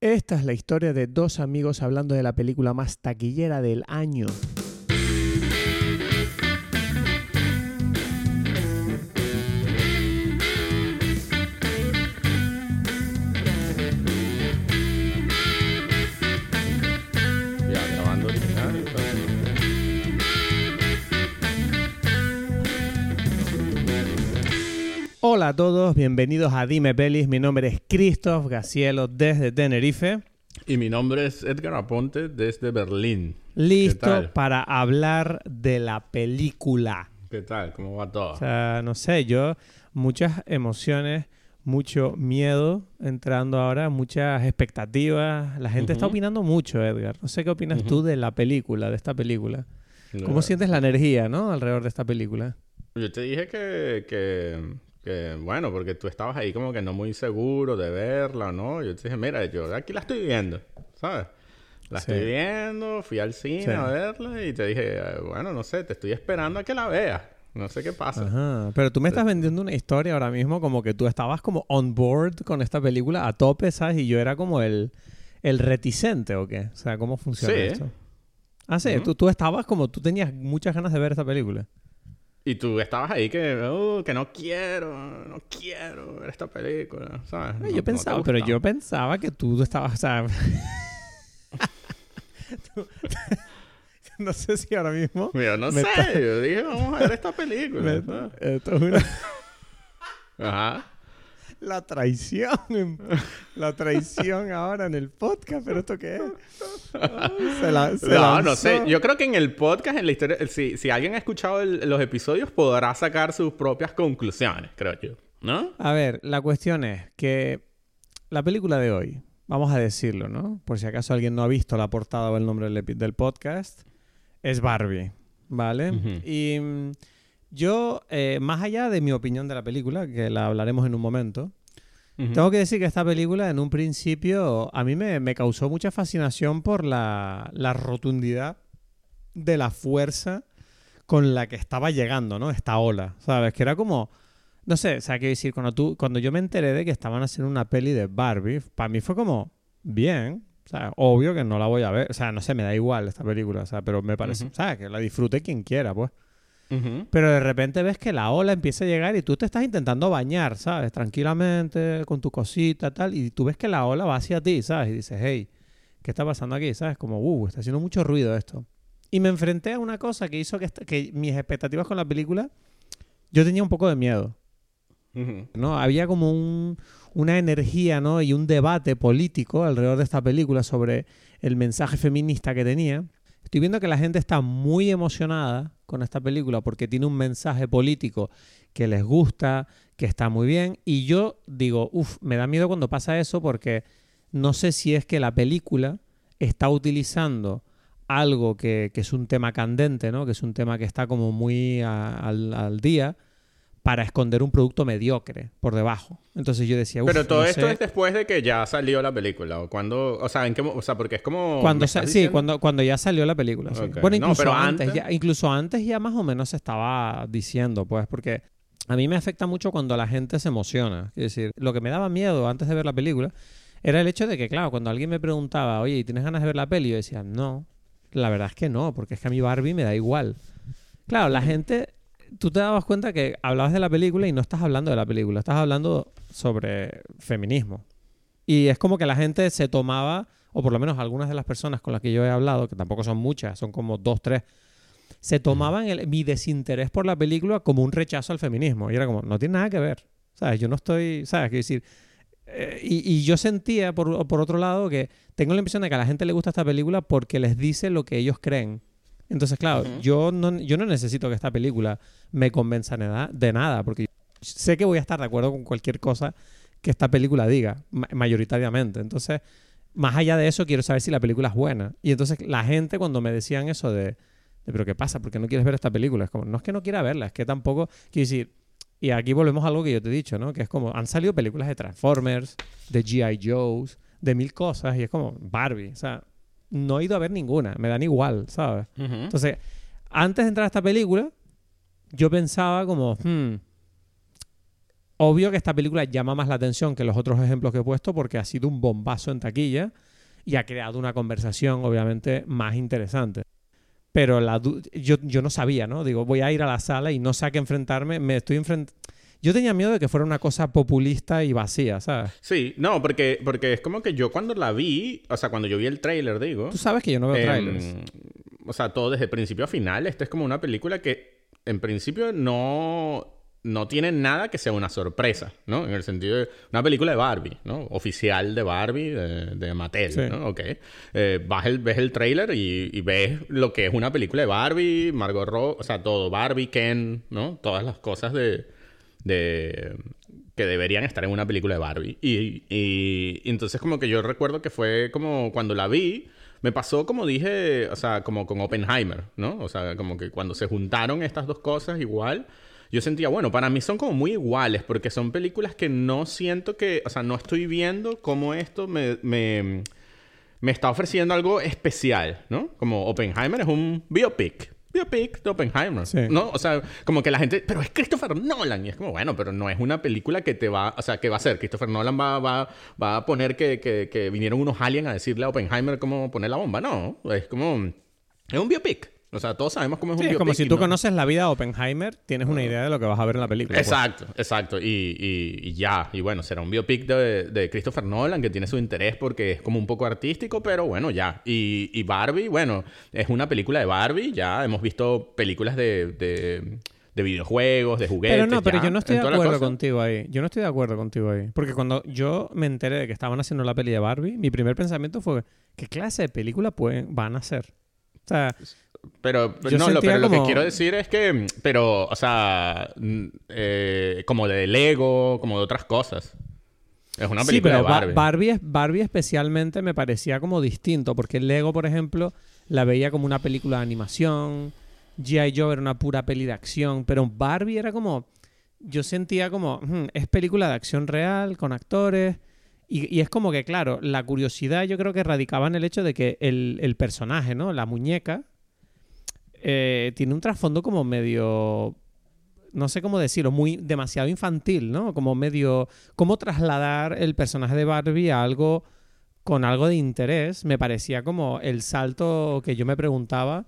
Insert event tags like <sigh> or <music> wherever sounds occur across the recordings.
Esta es la historia de dos amigos hablando de la película más taquillera del año. Hola a todos, bienvenidos a Dime Pelis. Mi nombre es Christoph Gacielo desde Tenerife. Y mi nombre es Edgar Aponte desde Berlín. Listo para hablar de la película. ¿Qué tal? ¿Cómo va todo? O sea, no sé, yo muchas emociones, mucho miedo entrando ahora, muchas expectativas. La gente está Ujú. opinando mucho, Edgar. No sé qué opinas tú Ujú. de la película, de esta película. ¿Cómo No, sientes la energía, no? Alrededor de esta película. Yo te dije que, que, que, bueno, porque tú estabas ahí como que no muy seguro de verla, ¿no? Yo te dije, mira, yo aquí la estoy viendo, ¿sabes? La Sí. estoy viendo, fui al cine Sí. a verla y te dije, bueno, no sé, te estoy esperando a que la veas. No sé qué pasa. Ajá. Pero tú me estás vendiendo una historia ahora mismo como que tú estabas como on board con esta película a tope, ¿sabes? Y yo era como el, el reticente, ¿o qué? O sea, ¿cómo funciona Sí. esto? Ah, sí, Ujú. tú, tú estabas como, tú tenías muchas ganas de ver esta película. Y tú estabas ahí que, "Uh, que no quiero, no quiero ver esta película, ¿sabes? No- yo no pensaba, pero yo pensaba que tú estabas, o sea... <laughs> tú- <laughs> no sé si ahora mismo... Yo no sé, está- yo dije, vamos a ver esta película. esto es una- Ajá. La traición, <laughs> la traición ahora en el podcast, pero ¿esto qué es? Se la- se No, no sé. Yo creo que en el podcast, en la historia, si, si alguien ha escuchado el- los episodios, podrá sacar sus propias conclusiones, creo yo. ¿No? A ver, la cuestión es que la película de hoy, vamos a decirlo, ¿no? Por si acaso alguien no ha visto la portada o el nombre del, podcast, es Barbie, ¿vale? Y mm, yo, eh, más allá de mi opinión de la película, que la hablaremos en un momento, Ujú. tengo que decir que esta película en un principio a mí me, me causó mucha fascinación por la, la rotundidad de la fuerza con la que estaba llegando, ¿no? Esta ola, ¿sabes? Que era como... No sé, o sea, quiero decir, cuando, tú, cuando yo me enteré de que estaban haciendo una peli de Barbie, para mí fue como, bien, o sea, obvio que no la voy a ver, o sea, no sé, me da igual esta película, o sea, pero me parece, Ujú. o sea, que la disfrute quien quiera, pues. Pero de repente ves que la ola empieza a llegar y tú te estás intentando bañar, ¿sabes? Tranquilamente, con tu cosita, tal. Y tú ves que la ola va hacia ti, ¿sabes? Y dices, hey, ¿qué está pasando aquí? ¿Sabes? Como, uh, está haciendo mucho ruido esto. Y me enfrenté a una cosa que hizo que, que mis expectativas con la película, yo tenía un poco de miedo. ¿no? Había como un- una energía, ¿no? Y un debate político alrededor de esta película sobre el mensaje feminista que tenía. Estoy viendo que la gente está muy emocionada con esta película porque tiene un mensaje político que les gusta, que está muy bien. Y yo digo, uff, me da miedo cuando pasa eso porque no sé si es que la película está utilizando algo que, que es un tema candente, ¿no? Que es un tema que está como muy al, al día para esconder un producto mediocre por debajo. Entonces yo decía, Pero todo no esto sé. es después de que ya salió la película. O cuando, o sea, ¿en qué o sea, porque es como. Cuando ¿me sa- estás sí, diciendo? cuando, cuando ya salió la película. sí. Bueno, No, incluso pero antes, antes- ya, incluso antes ya más o menos se estaba diciendo, pues, porque a mí me afecta mucho cuando la gente se emociona. Es decir, lo que me daba miedo antes de ver la película era el hecho de que, claro, cuando alguien me preguntaba, oye, ¿y tienes ganas de ver la peli? Yo decía, no, la verdad es que no, porque es que a mí Barbie me da igual. Claro, la gente, tú te dabas cuenta que hablabas de la película y no estás hablando de la película, estás hablando sobre feminismo. Y es como que la gente se tomaba, o por lo menos algunas de las personas con las que yo he hablado, que tampoco son muchas, son como dos, tres, se tomaban el- mi desinterés por la película como un rechazo al feminismo. Y era como, no tiene nada que ver. ¿Sabes? Yo no estoy, ¿sabes? Quiero decir, eh, y, y yo sentía, por, por otro lado, que tengo la impresión de que a la gente le gusta esta película porque les dice lo que ellos creen. Entonces, claro, yo, no, yo no necesito que esta película me convenza de nada, de nada, porque sé que voy a estar de acuerdo con cualquier cosa que esta película diga, ma- mayoritariamente. Entonces, más allá de eso, quiero saber si la película es buena. Y entonces, la gente cuando me decían eso de, de, pero ¿qué pasa? ¿Por qué no quieres ver esta película? Es como, no es que no quiera verla, es que tampoco, quiero decir, y aquí volvemos a algo que yo te he dicho, ¿no? Que es como, han salido películas de Transformers, de G.I. Joe's, de mil cosas, y es como Barbie, o sea, no he ido a ver ninguna, me dan igual, ¿sabes? Entonces, antes de entrar a esta película, yo pensaba como, hmm, Obvio que esta película llama más la atención que los otros ejemplos que he puesto porque ha sido un bombazo en taquilla y ha creado una conversación obviamente más interesante. Pero la yo, yo no sabía, ¿no? Digo, voy a ir a la sala y no sé a qué enfrentarme. Me estoy enfrentando... Yo tenía miedo de que fuera una cosa populista y vacía, ¿sabes? Sí, no, porque, porque es como que yo cuando la vi, o sea, cuando yo vi el tráiler, digo... Tú sabes que yo no veo em, trailers. O sea, todo desde principio a final. Esta es como una película que en principio no no tiene nada que sea una sorpresa, ¿no? En el sentido de una película de Barbie, ¿no? Oficial de Barbie, de, Mattel, ¿no? Ok. Eh, vas el, ves el trailer y, ves lo que es una película de Barbie, Margot Robbie, o sea, todo, Barbie, Ken, ¿no? Todas las cosas de, de que deberían estar en una película de Barbie. Y, y, entonces como que yo recuerdo que fue como cuando la vi, me pasó como dije, o sea, como con Oppenheimer, ¿no? O sea, como que cuando se juntaron estas dos cosas igual yo sentía, bueno, para mí son como muy iguales, porque son películas que no siento que, o sea, no estoy viendo cómo esto me, me, me está ofreciendo algo especial, ¿no? Como Oppenheimer es un biopic. Biopic de Oppenheimer, ¿no? O sea, como que la gente, pero es Christopher Nolan. Y es como, bueno, pero no es una película que te va, o sea, que va a ser. Christopher Nolan va, va, va a poner que, que, que vinieron unos aliens a decirle a Oppenheimer cómo poner la bomba. No, es como, es un biopic. O sea, todos sabemos cómo es un biopic. Es como si tú conoces la vida de Oppenheimer, tienes una idea de lo que vas a ver en la película. Pues. Exacto, exacto. Y, y, ya. Y bueno, será un biopic de, de, Christopher Nolan que tiene su interés porque es como un poco artístico, pero bueno, ya. Y, y Barbie, bueno, es una película de Barbie. Ya hemos visto películas de, de de videojuegos, de juguetes. Pero no, pero yo no estoy de acuerdo contigo ahí. Yo no estoy de acuerdo contigo ahí. Porque cuando yo me enteré de que estaban haciendo la peli de Barbie, mi primer pensamiento fue, ¿qué clase de película pueden, van a hacer? O sea, pero, no, lo, pero lo que quiero decir es que, pero, o sea, eh, como de Lego, como de otras cosas. Es una película de Barbie. Barbie. Barbie especialmente me parecía como distinto, porque Lego, por ejemplo, la veía como una película de animación, G.I. Joe era una pura peli de acción, pero Barbie era como, yo sentía como, hmm, es película de acción real, con actores, y, y, es como que, claro, la curiosidad yo creo que radicaba en el hecho de que el, el personaje, ¿no? La muñeca, eh, tiene un trasfondo como medio no sé cómo decirlo, muy demasiado infantil, ¿no? Como medio cómo trasladar el personaje de Barbie a algo con algo de interés, me parecía como el salto que yo me preguntaba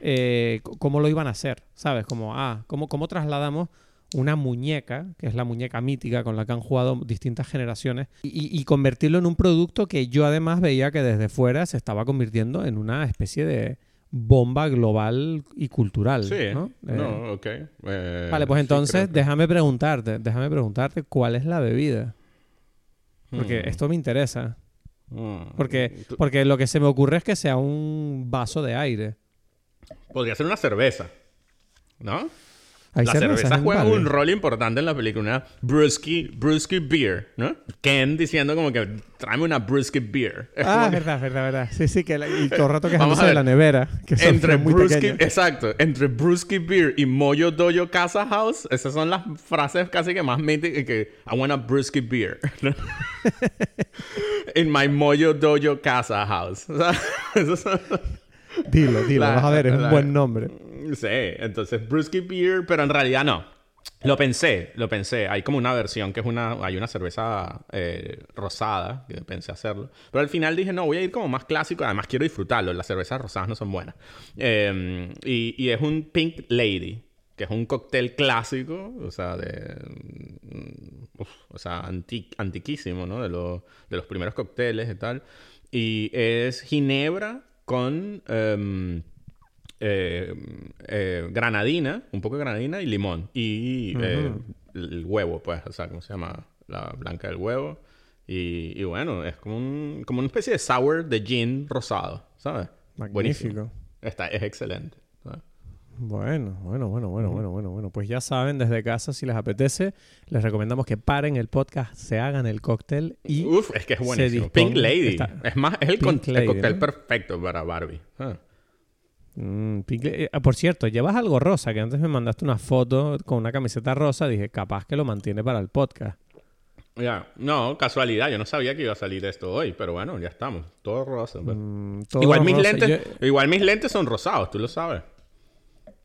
eh, cómo lo iban a hacer, ¿sabes? Como, ah, ¿cómo, ¿cómo trasladamos una muñeca, que es la muñeca mítica con la que han jugado distintas generaciones, y, y, convertirlo en un producto que yo además veía que desde fuera se estaba convirtiendo en una especie de, bomba global y cultural. Sí, ¿no? no eh, ok. Eh, vale, pues entonces déjame preguntarte, déjame preguntarte cuál es la bebida. Porque hmm. esto me interesa. Hmm. Porque, porque lo que se me ocurre es que sea un vaso de aire. Podría ser una cerveza, ¿no? La cerveza juega un rol importante en la película. Una brusky, brusky beer, ¿no? Ken diciendo como que tráeme una brusky beer. ah, verdad, verdad, verdad. Sí, sí, que y todo el rato quejándose de la nevera. Que entre muy brusky, exacto, entre brusky beer y Moyo Dojo Casa House, esas son las frases casi que más míticas que I want a brusky beer. <laughs> In my Moyo Dojo Casa House. <laughs> Dilo, dilo, vas a ver, es un buen nombre. Sí, entonces Brewski Beer, pero en realidad no. Lo pensé, lo pensé. Hay como una versión que es una... Hay una cerveza eh, rosada, que pensé hacerlo. Pero al final dije, no, voy a ir como más clásico. Además quiero disfrutarlo. Las cervezas rosadas no son buenas. Em, y, es un Pink Lady, que es un cóctel clásico, o sea, de... Mm, o sea, antiquísimo, ¿no? De, de los primeros cócteles y tal. Y es ginebra con... Em, eh, eh, granadina, un poco de granadina y limón. Y eh, el huevo, pues, o sea, ¿cómo se llama? La blanca del huevo. Y, bueno, es como, un, como una especie de sour de gin rosado, ¿sabes? Magnífico. Está, es excelente. Bueno, bueno, bueno, bueno, bueno, bueno, bueno. Pues ya saben, desde casa, si les apetece, les recomendamos que paren el podcast, se hagan el cóctel y. Uf, es que es buenísimo. Pink Lady. es más, es el, cóctel perfecto para Barbie. Ah. Mm, eh, por cierto, llevas algo rosa, que antes me mandaste una foto con una camiseta rosa, dije, capaz que lo mantiene para el podcast. Ya, no, casualidad, yo no sabía que iba a salir esto hoy, pero bueno, ya estamos, todo rosa. Pues. Mm, igual, mis lentes, igual mis lentes son rosados, tú lo sabes.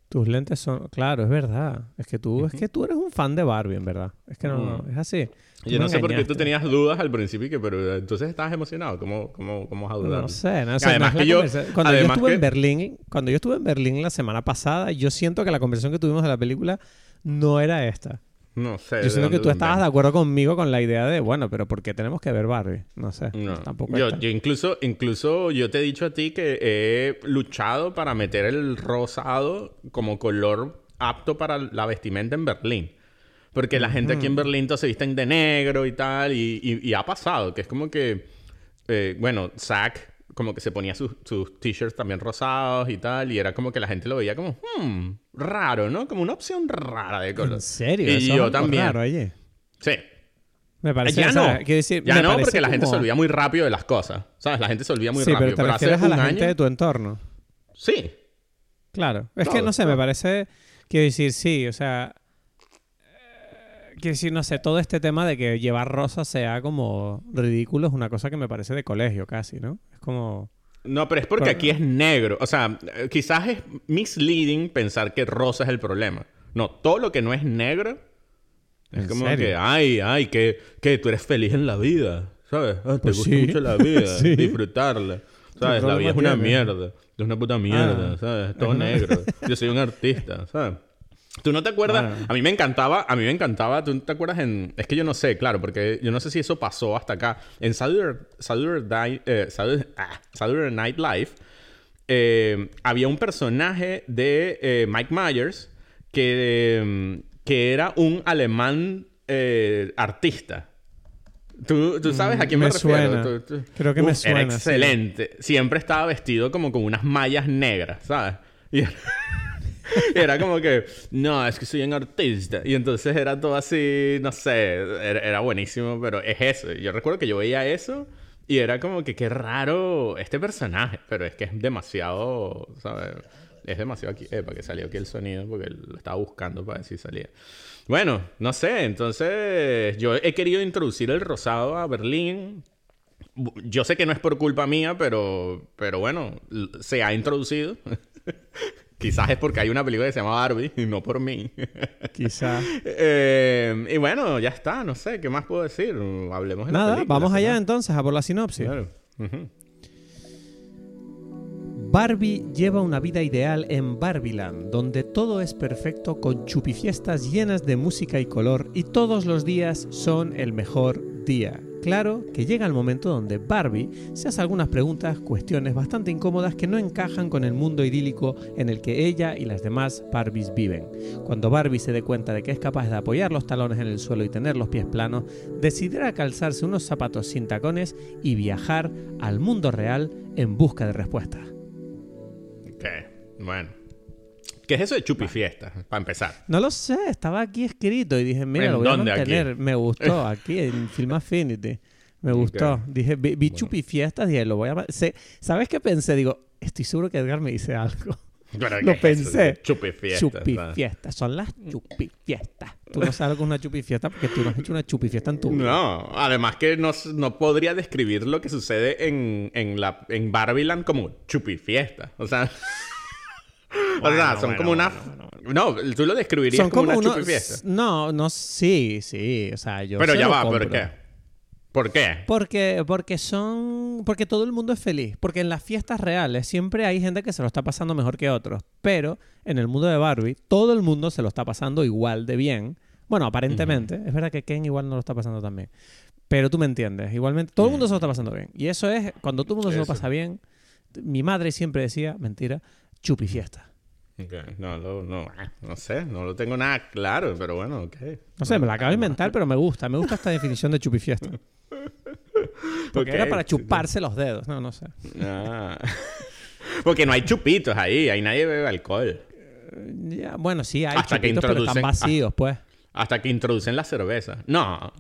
Tus lentes son... Claro, es verdad. Es que tú, es que tú eres un fan de Barbie, en verdad. Es que no, Mm. es así. Tú Yo no sé por qué tú tenías dudas al principio, que, pero eh, entonces estabas emocionado. ¿Cómo, cómo, cómo vas a dudar? No sé, no sé. Además no que yo- Cuando yo estuve en Berlín, cuando yo estuve en Berlín la semana pasada, yo siento que la conversación que tuvimos de la película no era esta. No sé. Yo siento que tú estabas de acuerdo conmigo con la idea de, bueno, pero ¿por qué tenemos que ver Barbie? No sé. No. Tampoco yo, yo incluso, incluso yo te he dicho a ti que he luchado para meter el rosado como color apto para la vestimenta en Berlín. Porque la gente aquí en Berlín todos se visten de negro y tal. Y, y- y ha pasado, que es como que, eh, bueno, Zack como que se ponía sus, sus t-shirts también rosados y tal. Y era como que la gente lo veía como, hmm, raro, ¿no? Como una opción rara de color. ¿En serio? Y Eso yo también. raro, oye. Sí. Me parece ya o sea, no. quiero decir, ya no, porque la gente se olvida muy rápido de las cosas. ¿Sabes? La gente se olvida muy sí, rápido. pero te hace refieres a la un gente año- de tu entorno. Sí. Claro. Es que no sé, todo. me parece. Quiero decir, sí, o sea. eh, Quiero decir, no sé, todo este tema de que llevar rosa sea como ridículo es una cosa que me parece de colegio casi, ¿no? Como. No, pero es porque aquí es negro. O sea, quizás es misleading pensar que rosa es el problema. No, todo lo que no es negro es ¿En como serio? que, ay, ay, que, que tú eres feliz en la vida. ¿Sabes? Ah, te Pues gusta sí. mucho la vida, <laughs> Sí. disfrutarla. ¿Sabes? La vida es una mierda. Es una puta mierda, Ah. ¿sabes? Todo Es negro. <laughs> Yo soy un artista, ¿sabes? ¿Tú no te acuerdas? Bueno. A mí me encantaba, a mí me encantaba, ¿tú te acuerdas en...? Es que yo no sé, claro, porque yo no sé si eso pasó hasta acá. En Saturday, Saturday, eh, Saturday, ah, Saturday Night Live eh, había un personaje de eh, Mike Myers que, eh, que era un alemán eh, artista. ¿Tú, tú sabes a quién me, Me refiero? suena. Tú- tú- Creo que me suena, Era sí. excelente. Siempre estaba vestido como con unas mallas negras, ¿sabes? Y <laughs> <laughs> era, como que, no, es que soy un artista. Y entonces era todo así, no sé, era, era buenísimo, pero es eso. Yo recuerdo que yo veía eso y era como que qué raro este personaje, pero es que es demasiado, ¿sabes? Es demasiado aquí. Eh, para que salió aquí el sonido, porque lo estaba buscando para ver si salía. Bueno, no sé, entonces yo he querido introducir el rosado a Berlín. Yo sé que no es por culpa mía, pero, pero bueno, se ha introducido. <laughs> Quizás es porque hay una película que se llama Barbie y no por mí. Quizá. <laughs> Eh, y bueno, ya está, no sé, ¿qué más puedo decir? Hablemos de la Nada, película, vamos ¿no? allá entonces a por la sinopsis. Claro. Barbie lleva una vida ideal en Barbiland, donde todo es perfecto con chupifiestas llenas de música y color y todos los días son el mejor día. Claro que llega el momento donde Barbie se hace algunas preguntas, cuestiones bastante incómodas que no encajan con el mundo idílico en el que ella y las demás Barbies viven. Cuando Barbie se dé cuenta de que es capaz de apoyar los talones en el suelo y tener los pies planos, decidirá calzarse unos zapatos sin tacones y viajar al mundo real en busca de respuestas. Ok, bueno. ¿Qué es eso de chupifiestas? Para empezar. No lo sé, estaba aquí escrito y dije, mira, ¿En lo voy a dónde aquí? mantener. Me gustó aquí en Film Affinity. Me gustó. Dije, vi, vi chupifiestas y dije, lo voy a... ¿Sabes qué pensé? Digo, estoy seguro que Edgar me dice algo. <laughs> Lo ¿qué es eso de pensé. Chupifiestas. chupifiestas. Son las chupifiestas. Tú no sabes lo que es una chupifiesta porque tú no has hecho una chupifiesta en tu vida. No, además que no, no podría describir lo que sucede en, en, la, en Barbieland como chupifiesta. O sea, <laughs> <laughs> o sea, son bueno, como una... bueno, No, tú lo describirías Son como, como una unos... chupifiesta. No, no, sí, sí. O sea, yo Pero se ya lo va, compro. ¿por qué? ¿Por qué? Porque, porque son. Porque todo el mundo es feliz. Porque en las fiestas reales siempre hay gente que se lo está pasando mejor que otros. Pero en el mundo de Barbie, todo el mundo se lo está pasando igual de bien. Bueno, aparentemente. Es verdad que Ken igual no lo está pasando tan bien. Pero tú me entiendes. Igualmente, todo el mundo se lo está pasando bien. Y eso es, cuando todo el mundo se lo pasa bien. Mi madre siempre decía, mentira, chupi fiesta. Ok, No, no, no, no sé, no lo tengo nada claro, pero bueno, ok. No sé, me la acabo de inventar, pero me gusta. Me gusta esta definición de chupi fiesta. <laughs> Porque Ok, era para chuparse los dedos. No, no sé. Ah. <laughs> Porque no hay chupitos ahí, ahí nadie bebe alcohol. Ya, bueno, sí, hay Hasta que chupitos, pero están vacíos, pues. Hasta que introducen la cerveza. No,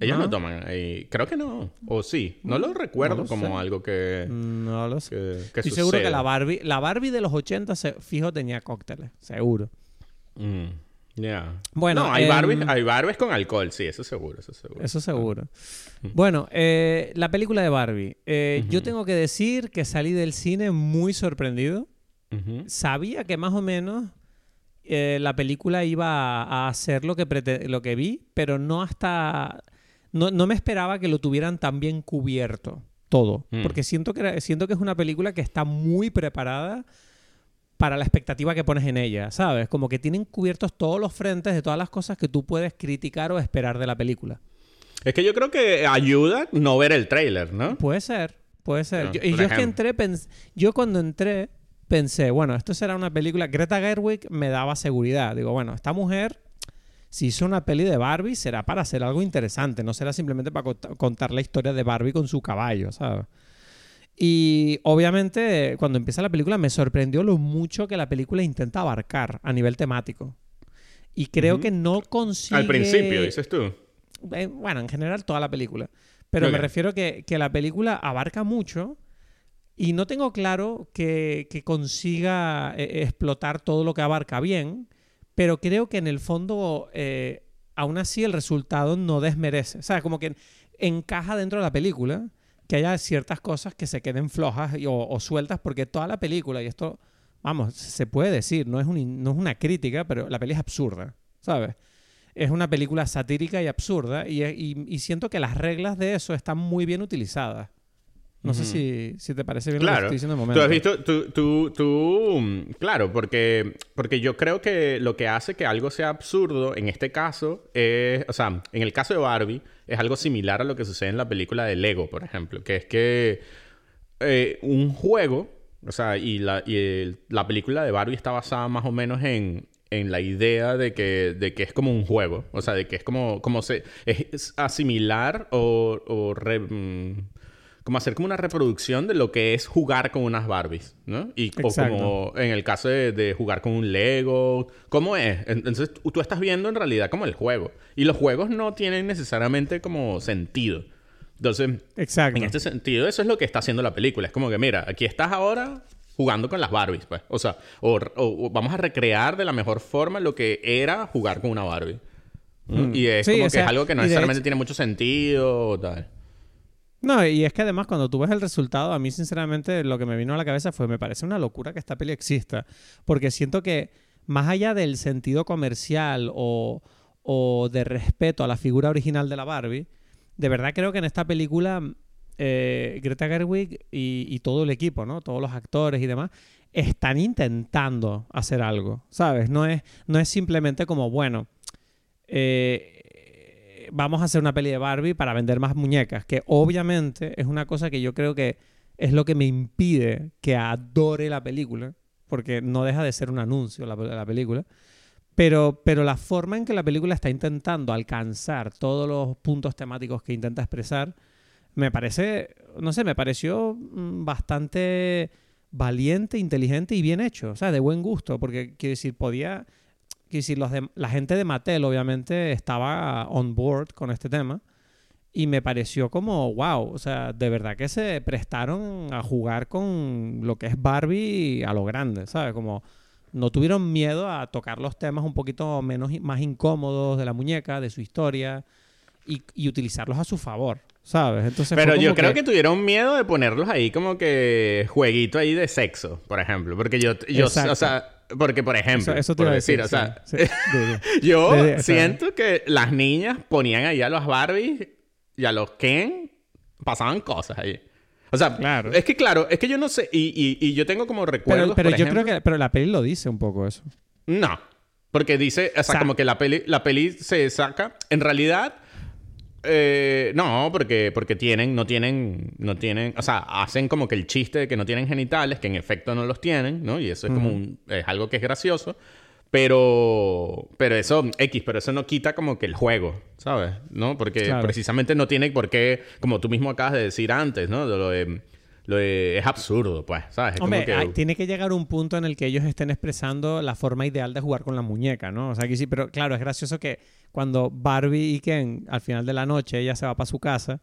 ellos no, ¿no? toman ahí. Creo que no. O sí. No lo recuerdo lo como sé. algo que, No lo sé. que, que Estoy seguro que la Barbie, la Barbie de los 80 se, fijo tenía cócteles, seguro. Mm, ya. Bueno, no, hay, Barbies, hay Barbies con alcohol, sí, eso seguro, eso seguro. Eso seguro. Bueno, eh, la película de Barbie. Eh, Yo tengo que decir que salí del cine muy sorprendido. Sabía que más o menos eh, la película iba a hacer lo que, lo que vi, pero no hasta... No, no me esperaba que lo tuvieran tan bien cubierto todo. Mm. Porque siento que, siento que es una película que está muy preparada para la expectativa que pones en ella, ¿sabes? Como que tienen cubiertos todos los frentes de todas las cosas que tú puedes criticar o esperar de la película. Es que yo creo que ayuda no ver el tráiler, ¿no? Puede ser, puede ser. No, Yo- y yo es que ejemplo. entré, pens- yo cuando entré pensé, bueno, esto será una película. Greta Gerwig me daba seguridad. Digo, bueno, esta mujer, si hizo una peli de Barbie, será para hacer algo interesante, no será simplemente para cont- contar la historia de Barbie con su caballo, ¿sabes? Y obviamente, cuando empieza la película, me sorprendió lo mucho que la película intenta abarcar a nivel temático. Y creo que no consigue. Al principio, dices tú. Eh, bueno, en general toda la película. Pero me refiero que, que la película abarca mucho y no tengo claro que, consiga eh, explotar todo lo que abarca bien, pero creo que en el fondo, eh, aún así, el resultado no desmerece. O sea, como que encaja dentro de la película que haya ciertas cosas que se queden flojas o, sueltas, porque toda la película, y esto, vamos, se puede decir, no es, una crítica, pero la peli es absurda, ¿sabes? es una película satírica y absurda y siento que las reglas de eso están muy bien utilizadas. No sé si, si te parece bien lo que Claro. estoy diciendo en el Tú momento. has visto, tú, tú, tú, mm, claro, porque, porque yo creo que lo que hace que algo sea absurdo en este caso es, o sea, en el caso de Barbie, es algo similar a lo que sucede en la película de Lego, por ejemplo, que es que eh, un juego, o sea, y, la, y el- la película de Barbie está basada más o menos en, en la idea de que, de que es como un juego, o sea, de que es como, como se, es asimilar o, o re- mm, como hacer como una reproducción de lo que es jugar con unas Barbies, ¿no? Y o como en el caso de, de jugar con un Lego, ¿cómo es? Entonces tú, estás viendo en realidad como el juego. Y los juegos no tienen necesariamente como sentido. Entonces, Exacto. en este sentido, eso es lo que está haciendo la película. Es como que, mira, aquí estás ahora jugando con las Barbies, pues. O sea, o, o- o vamos a recrear de la mejor forma lo que era jugar con una Barbie. ¿no? Mm. Y es Sí, como que sea, es algo que no necesariamente hecho- tiene mucho sentido o tal. No, y es que además cuando tú ves el resultado, a mí sinceramente lo que me vino a la cabeza fue, me parece una locura que esta peli exista, porque siento que más allá del sentido comercial o, o de respeto a la figura original de la Barbie, de verdad creo que en esta película eh, Greta Gerwig y, todo el equipo, ¿no? Todos los actores y demás, están intentando hacer algo, ¿sabes? No es, no es simplemente como, bueno, eh, vamos a hacer una peli de Barbie para vender más muñecas, que obviamente es una cosa que yo creo que es lo que me impide que adore la película, porque no deja de ser un anuncio la, la película. Pero, pero la forma en que la película está intentando alcanzar todos los puntos temáticos que intenta expresar, me parece, no sé, me pareció mm, bastante valiente, inteligente y bien hecho, o sea, de buen gusto, porque quiero decir, podía, quiero decir, los de- la gente de Mattel obviamente estaba on board con este tema y me pareció como, wow, o sea, de verdad que se prestaron a jugar con lo que es Barbie a lo grande, ¿sabes? Como no tuvieron miedo a tocar los temas un poquito menos, más incómodos de la muñeca, de su historia y, y utilizarlos a su favor, ¿sabes? Entonces Pero yo creo que... tuvieron miedo de ponerlos ahí como que jueguito ahí de sexo, por ejemplo. Porque yo, yo Exacto. o sea, porque por ejemplo, Eso, eso te por iba a decir, decir, o sea, sí, sí. <laughs> Yo Sí, o siento que las niñas ponían ahí a los Barbies y a los Ken pasaban cosas ahí. O sea, Claro. es que claro, es que yo no sé, y, y, y yo tengo como recuerdos. Pero, pero por yo ejemplo- creo que pero la peli lo dice un poco eso. No. Porque dice, o sea, sea- como que la peli, la peli se saca. En realidad, eh, no, porque, porque tienen, no tienen, no tienen, o sea, hacen como que el chiste de que no tienen genitales, que en efecto no los tienen, ¿no? Y eso es como un, es algo que es gracioso. Pero, pero eso, X, pero eso no quita como que el juego, ¿sabes? ¿No? Porque Claro. precisamente no tiene por qué, como tú mismo acabas de decir antes, ¿no? De lo de, lo de- es absurdo, pues, ¿sabes? Es Hombre, como que... hay- tiene que llegar un punto en el que ellos estén expresando la forma ideal de jugar con la muñeca, ¿no? O sea, que sí, pero claro, es gracioso que cuando Barbie y Ken, al final de la noche, ella se va para su casa,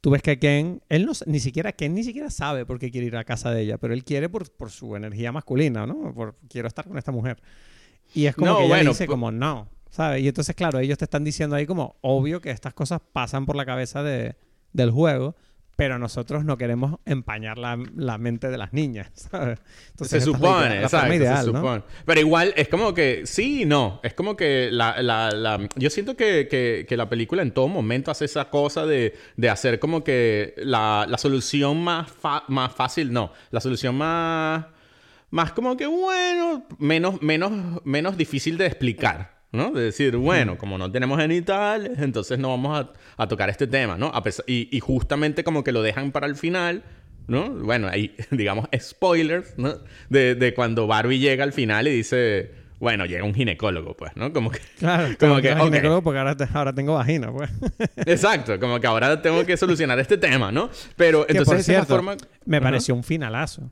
tú ves que Ken, él no, ni siquiera, Ken ni siquiera sabe por qué quiere ir a casa de ella, pero él quiere por, por su energía masculina, ¿no? Por quiero estar con esta mujer. Y es como No, que ella bueno, dice pu- como no, ¿sabes? Y entonces, claro, ellos te están diciendo ahí como obvio que estas cosas pasan por la cabeza de, del juego, pero nosotros no queremos empañar la, la mente de las niñas, <laughs> ¿sabes? se supone, exacto, se supone. Pero igual es como que sí y no. Es como que la, la, la... yo siento que, que, que, la película en todo momento hace esa cosa de, de hacer como que la, la solución más, más fácil, no, la solución más más como que bueno, menos, menos, menos difícil de explicar. ¿No? De decir, bueno, como no tenemos genitales, entonces no vamos a, tocar este tema, ¿no? y, justamente como que lo dejan para el final, ¿no? Bueno, ahí, <laughs> digamos, spoilers, ¿no? De, cuando Barbie llega al final y dice, bueno, llega un ginecólogo, pues, ¿no? Como que... Claro, como que... ginecólogo porque ahora, tengo vagina, pues. <laughs> Exacto, como que ahora tengo que solucionar este tema, ¿no? Pero entonces de esa forma... Me pareció un finalazo.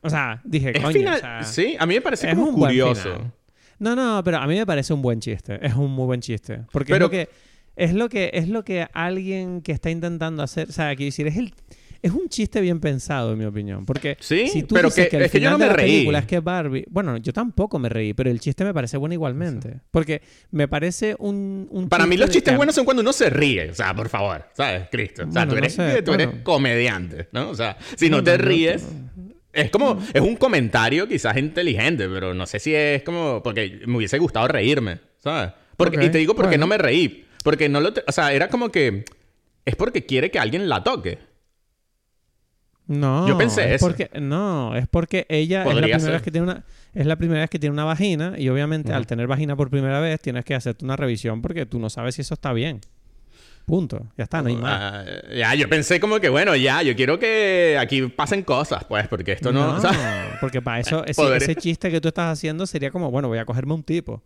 O sea, dije, coño, Sí, a mí me parece como curioso. No, no, pero a mí me parece un buen chiste. Es un muy buen chiste. Porque es lo que es lo que es lo que alguien que está intentando hacer, o sea, quiero decir, es el es un chiste bien pensado, en mi opinión. Porque ¿Sí? si tú pero dices que, el es que yo no me reí. es que Barbie. Bueno, yo tampoco me reí, pero el chiste me parece bueno igualmente. Porque me parece un. un Para mí, los chistes buenos son cuando uno se ríe. O sea, por favor, ¿sabes? Cristo. O sea, tú, eres, tú eres comediante, ¿no? O sea, si no te ríes. Es como, es un comentario quizás inteligente, pero no sé si es como, porque me hubiese gustado reírme, ¿sabes? Porque, y te digo porque no me reí. Porque no lo, o sea, era como que, es porque quiere que alguien la toque. No. Yo pensé es eso. Porque, no, es porque ella es la primera vez que tiene una es la primera vez que tiene una vagina y obviamente al tener vagina por primera vez tienes que hacerte una revisión porque tú no sabes si eso está bien. Punto. Ya está, no hay más. Ah, ya, yo pensé como que, bueno, ya, yo quiero que aquí pasen cosas, pues, porque esto no... No, porque para eso, <laughs> ese, chiste que tú estás haciendo sería como, bueno, voy a cogerme un tipo.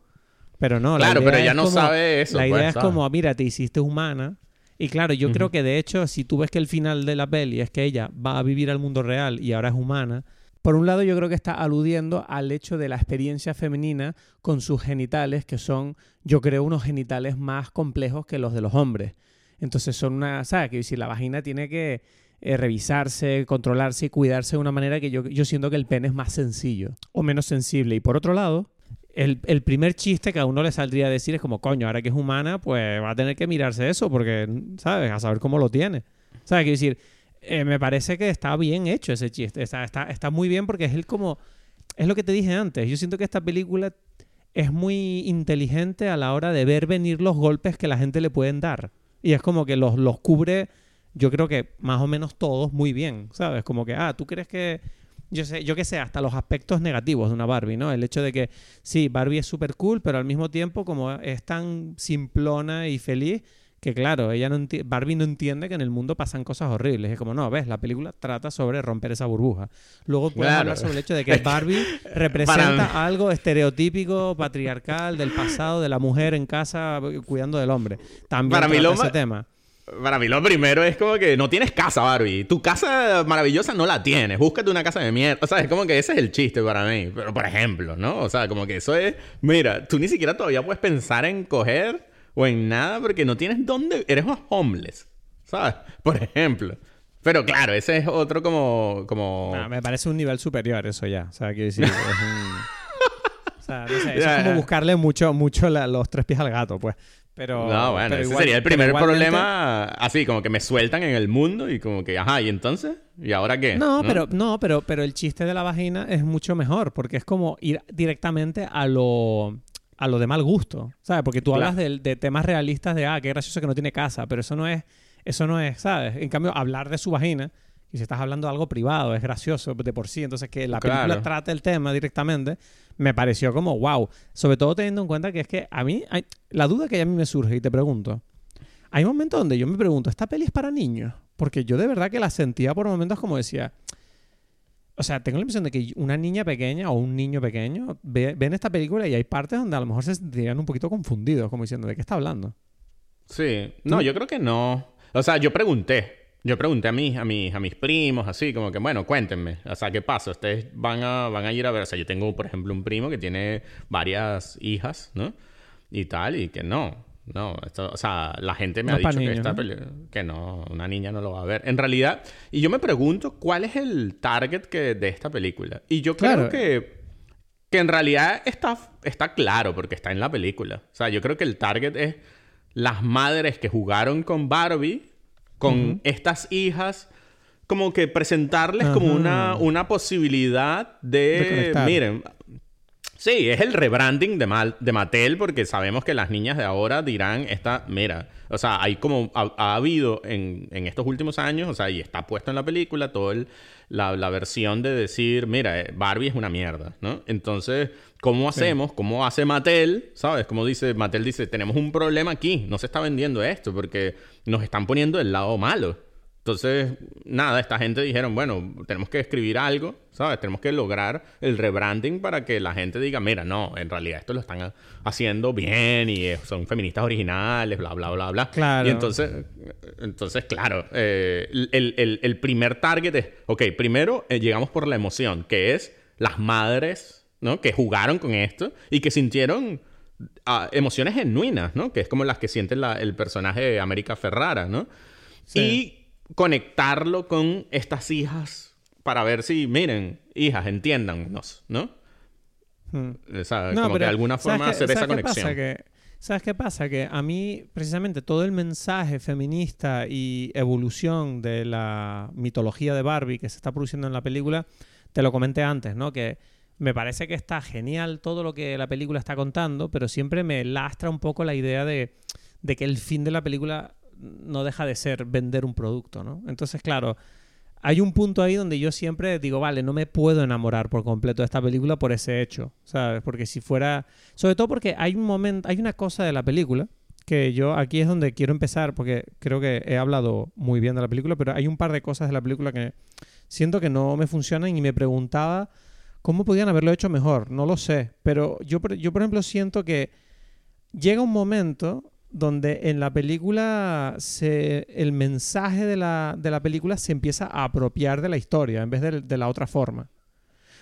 Pero no, Claro, pero ella no sabe eso. La idea pues, es como, mira, te hiciste humana. Y claro, yo creo que de hecho, si tú ves que el final de la peli es que ella va a vivir al mundo real y ahora es humana, por un lado, yo creo que está aludiendo al hecho de la experiencia femenina con sus genitales, que son, yo creo, unos genitales más complejos que los de los hombres. Entonces son una, ¿sabes? Que decir, la vagina tiene que eh, revisarse, controlarse y cuidarse de una manera que yo, yo siento que el pene es más sencillo o menos sensible. Y por otro lado, el, el, primer chiste que a uno le saldría a decir es como, coño, ahora que es humana, pues va a tener que mirarse eso porque, ¿sabes? A saber cómo lo tiene. ¿Sabes? Quiero decir, eh, me parece que está bien hecho ese chiste. Está, está, está muy bien porque es el como... Es lo que te dije antes. Yo siento que esta película es muy inteligente a la hora de ver venir los golpes que la gente le pueden dar. Y es como que los, los cubre, yo creo que más o menos todos muy bien, ¿sabes? Como que, ah, tú crees que, yo sé, yo qué sé, hasta los aspectos negativos de una Barbie, ¿no? El hecho de que, sí, Barbie es súper cool, pero al mismo tiempo como es tan simplona y feliz, que claro, ella no Barbie no entiende que en el mundo pasan cosas horribles. Es como, no, ves, la película trata sobre romper esa burbuja. Luego puedes hablar sobre el hecho de que Barbie <laughs> representa algo estereotípico, patriarcal, del pasado, de la mujer en casa cuidando del hombre. También para mí lo ese tema. Para mí lo primero es como que no tienes casa, Barbie. Tu casa maravillosa no la tienes. Búscate una casa de mierda. O sea, es como que ese es el chiste para mí. Pero, por ejemplo, ¿no? O sea, como que eso es... Mira, tú ni siquiera todavía puedes pensar en coger o en nada porque no tienes dónde. Eres más homeless, ¿sabes? <laughs> Por ejemplo. Pero claro, ese es otro como. como... me parece un nivel superior eso ya. O sea, quiero decir, es un. <laughs> O sea, no sé, eso es como buscarle mucho, mucho los tres pies al gato, pues. Pero, no, bueno, ese sería el primer problema, así, como que me sueltan en el mundo y como que, ajá, ¿y entonces? ¿Y ahora qué? No, pero, no, pero, pero el chiste de la vagina es mucho mejor, porque es como ir directamente a lo, a lo de mal gusto, ¿sabes? Porque tú hablas de, temas realistas de, ah, qué gracioso que no tiene casa, pero eso no es, eso no es, ¿sabes? En cambio, hablar de su vagina, y si estás hablando de algo privado, es gracioso de por sí, entonces que la película trate el tema directamente, me pareció como, wow, sobre todo teniendo en cuenta que es que a mí, hay, la duda que a mí me surge y te pregunto, hay momentos donde yo me pregunto, ¿esta peli es para niños? Porque yo de verdad que la sentía por momentos como decía, o sea, tengo la impresión de que una niña pequeña o un niño pequeño ven esta película y hay partes donde a lo mejor se sentirían un poquito confundidos, como diciendo, ¿de qué está hablando? Sí. No, yo creo que no. O sea, yo pregunté. Yo pregunté a mí, a mis, a mis primos, así, como que, bueno, cuéntenme. O sea, ¿qué pasa? Ustedes van a, van a ir a ver. O sea, yo tengo, por ejemplo, un primo que tiene varias hijas, ¿no? Y tal, y que no. No, esto, o sea, la gente me ha dicho que esta que no, una niña no lo va a ver. En realidad, y yo me pregunto cuál es el target que, de esta película. Y yo creo que, que en realidad está, está claro porque está en la película. O sea, yo creo que el target es las madres que jugaron con Barbie con estas hijas, como que presentarles como una, una posibilidad de, miren, sí, es el rebranding de, Mal, de Mattel porque sabemos que las niñas de ahora dirán, esta, mira, o sea, hay como, ha, habido en, en, estos últimos años, o sea, y está puesto en la película todo el, la, la versión de decir, mira, eh, Barbie es una mierda, ¿no? Entonces, ¿cómo hacemos? ¿Cómo hace Mattel? ¿Sabes? Como dice, Mattel dice, tenemos un problema aquí, no se está vendiendo esto porque nos están poniendo el lado malo. Entonces, nada, esta gente dijeron, bueno, tenemos que escribir algo, ¿sabes? Tenemos que lograr el rebranding para que la gente diga, mira, no, en realidad esto lo están haciendo bien y son feministas originales, bla, bla, bla, bla. Claro. Y entonces, entonces claro, eh, el, primer target es, ok, primero eh, llegamos por la emoción, que es las madres, ¿no? Que jugaron con esto y que sintieron ah, emociones genuinas, ¿no? Que es como las que siente el personaje de América Ferrara, ¿no? Sí. Y conectarlo con estas hijas para ver si, miren, hijas, entiéndannos, ¿no? Hmm. O sea, como que de alguna forma hacer esa conexión. ¿Sabes qué pasa? Que a mí, precisamente, todo el mensaje feminista y evolución de la mitología de Barbie que se está produciendo en la película, te lo comenté antes, ¿no? Que me parece que está genial todo lo que la película está contando, pero siempre me lastra un poco la idea de, de que el fin de la película no deja de ser vender un producto, ¿no? Entonces, claro, hay un punto ahí donde yo siempre digo, vale, no me puedo enamorar por completo de esta película por ese hecho, ¿sabes? Porque si fuera... Sobre todo porque hay un momento, hay una cosa de la película que yo aquí es donde quiero empezar porque creo que he hablado muy bien de la película, pero hay un par de cosas de la película que siento que no me funcionan y me preguntaba cómo podían haberlo hecho mejor, no lo sé, pero yo, yo por ejemplo siento que llega un momento donde en la película se, el mensaje de la, de la, película se empieza a apropiar de la historia en vez de, la otra forma.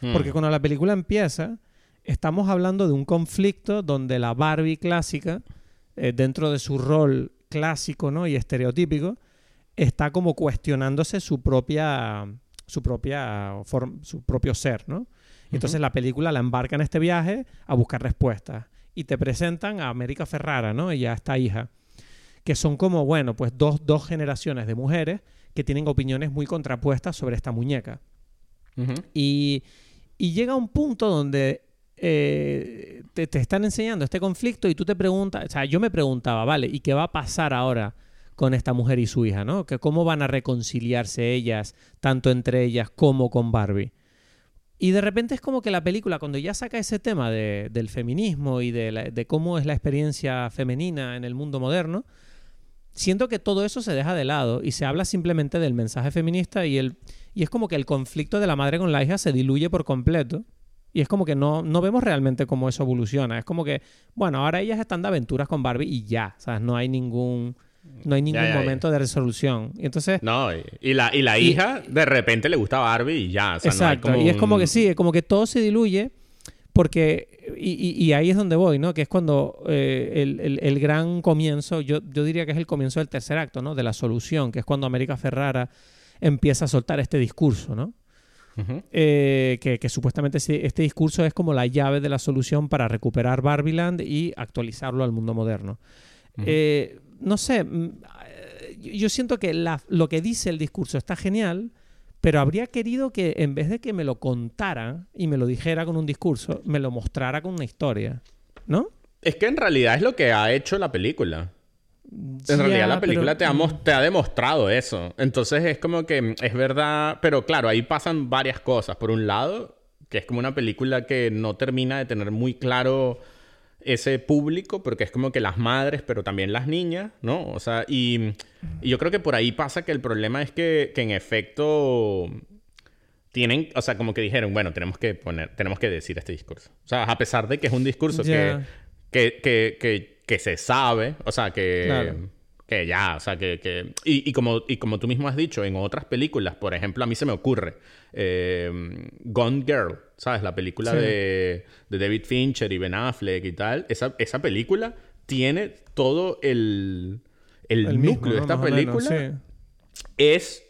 Hmm. Porque cuando la película empieza, estamos hablando de un conflicto donde la Barbie clásica, eh, dentro de su rol clásico ¿no? y estereotípico, está como cuestionándose su propia su propia su propio ser, ¿no? Entonces la película la embarca en este viaje a buscar respuestas y te presentan a América Ferrara, ¿no? Ella, esta hija, que son como, bueno, pues dos, dos generaciones de mujeres que tienen opiniones muy contrapuestas sobre esta muñeca. y, y, llega un punto donde eh, te, te, están enseñando este conflicto y tú te preguntas, o sea, yo me preguntaba, vale, ¿y qué va a pasar ahora con esta mujer y su hija, ¿no? Que cómo van a reconciliarse ellas, tanto entre ellas como con Barbie. Y de repente es como que la película, cuando ya saca ese tema del feminismo y de, cómo es la experiencia femenina en el mundo moderno, siento que todo eso se deja de lado y se habla simplemente del mensaje feminista y, el, y es como que el conflicto de la madre con la hija se diluye por completo. Y es como que no, no vemos realmente cómo eso evoluciona. Es como que, bueno, ahora ellas están de aventuras con Barbie y ya, ¿sabes? No hay ningún no hay ningún momento de resolución. Y entonces... No, y, la, y la hija de repente le gusta Barbie y ya. exacto. y es como que sí, es como que todo se diluye porque... Y, ahí es donde voy, ¿no? Que es cuando eh, el, gran comienzo, yo, yo diría que es el comienzo del tercer acto, ¿no? De la solución, que es cuando América Ferrara empieza a soltar este discurso, ¿no? Eh, que, que, supuestamente este discurso es como la llave de la solución para recuperar Barbieland y actualizarlo al mundo moderno. eh, no sé, mm, yo siento que lo que dice el discurso está genial, pero habría querido que en vez de que me lo contara y me lo dijera con un discurso, me lo mostrara con una historia, ¿no? Es que en realidad es lo que ha hecho la película. En realidad la película te, ha, mm. te ha demostrado eso. Entonces es como que mm, es verdad, pero claro, ahí pasan varias cosas. Por un lado, que es como una película que no termina de tener muy claro ese público, porque es como que las madres, pero también las niñas, ¿no? O sea, y, yo creo que por ahí pasa que el problema es que, en efecto tienen, o sea, como que dijeron, bueno, tenemos que poner, tenemos que decir este discurso. O sea, a pesar de que es un discurso que, que, que, se sabe, o sea, que, que ya, o sea, que... Y, como, y como tú mismo has dicho, en otras películas, por ejemplo, a mí se me ocurre eh, Gone Girl, ¿sabes? La película de, David Fincher y Ben Affleck y tal. Esa, esa película tiene todo el, el, núcleo de esta película. Es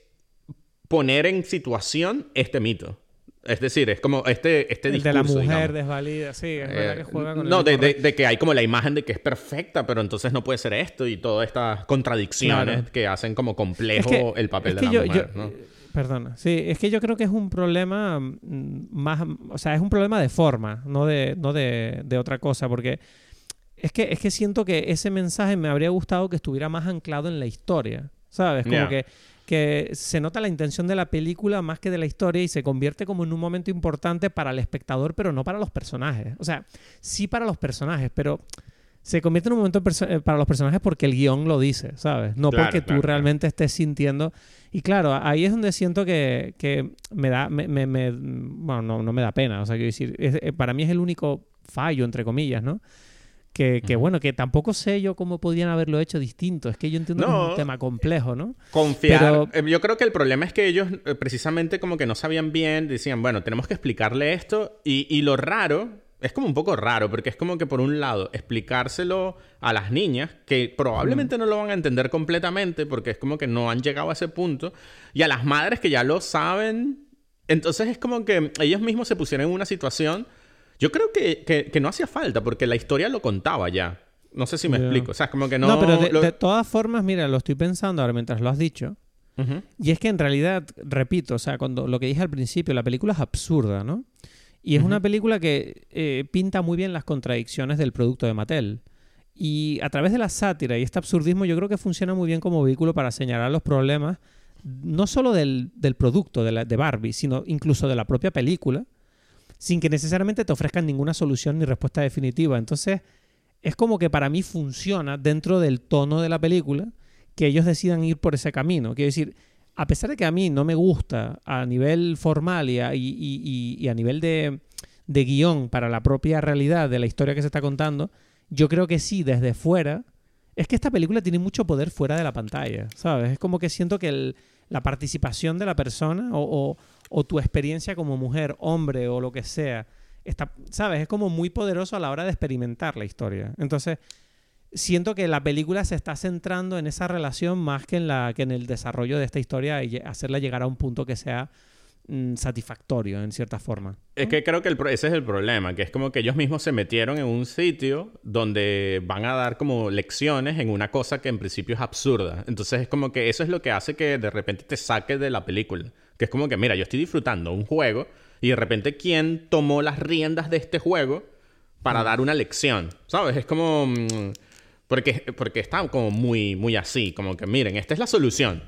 poner en situación este mito. Es decir, es como este, este El discurso, de la mujer digamos. desvalida, sí, es verdad Eh, que juega con el no, de, de- de que hay como la imagen de que es perfecta, pero entonces no puede ser esto y todas estas contradicciones Claro. que hacen como complejo Es que- el papel es de la yo- mujer, yo- ¿no? Perdona. Sí, es que yo creo que es un problema mm, más, o sea, es un problema de forma, no de, no de, de otra cosa, porque es que, es que siento que ese mensaje me habría gustado que estuviera más anclado en la historia, ¿sabes? Como que, que se nota la intención de la película más que de la historia y se convierte como en un momento importante para el espectador, pero no para los personajes. O sea, sí para los personajes, pero se convierte en un momento eh, para los personajes porque el guion lo dice, ¿sabes? No Claro, porque tú claro, claro. realmente estés sintiendo. Y claro, ahí es donde siento que, que me da. Me, me- me- bueno, no, no me da pena. O sea, quiero decir, es- eh, para mí es el único fallo, entre comillas, ¿no? Que, bueno, que tampoco sé yo cómo podían haberlo hecho distinto. Es que yo entiendo que es un tema complejo, ¿no? Confiar. Pero- eh, Yo creo que el problema es que ellos eh, precisamente como que no sabían bien, decían, bueno, tenemos que explicarle esto. Y, y lo raro, es como un poco raro, porque es como que por un lado, explicárselo a las niñas, que probablemente no lo van a entender completamente, porque es como que no han llegado a ese punto, y a las madres que ya lo saben. Entonces es como que ellos mismos se pusieron en una situación. Yo creo que, que- que no hacía falta, porque la historia lo contaba ya. No sé si me explico. O sea, como que no. No, pero de, lo- de todas formas, mira, lo estoy pensando ahora mientras lo has dicho. Y es que en realidad, repito, o sea, cuando lo que dije al principio, la película es absurda, ¿no? Y es una película que eh, pinta muy bien las contradicciones del producto de Mattel. Y a través de la sátira y este absurdismo, yo creo que funciona muy bien como vehículo para señalar los problemas, no solo del, del producto de, la- de Barbie, sino incluso de la propia película, sin que necesariamente te ofrezcan ninguna solución ni respuesta definitiva. Entonces, es como que para mí funciona dentro del tono de la película que ellos decidan ir por ese camino. Quiero decir, a pesar de que a mí no me gusta a nivel formal y a, y- a nivel de, de guion para la propia realidad de la historia que se está contando, yo creo que sí, desde fuera, es que esta película tiene mucho poder fuera de la pantalla, ¿sabes? Es como que siento que el- la participación de la persona o, tu experiencia como mujer, hombre o lo que sea, está, ¿sabes? Es como muy poderoso a la hora de experimentar la historia. Entonces, siento que la película se está centrando en esa relación más que en, la, que en el desarrollo de esta historia y hacerla llegar a un punto que sea satisfactorio en cierta forma. Es que creo que el pro- ese es el problema, que es como que ellos mismos se metieron en un sitio donde van a dar como lecciones en una cosa que en principio es absurda. Entonces es como que eso es lo que hace que de repente te saque de la película. Que es como que, mira, yo estoy disfrutando un juego y de repente quién tomó las riendas de este juego para dar una lección, ¿sabes? Es como... mm, porque, porque está como muy, muy así, como que miren, esta es la solución.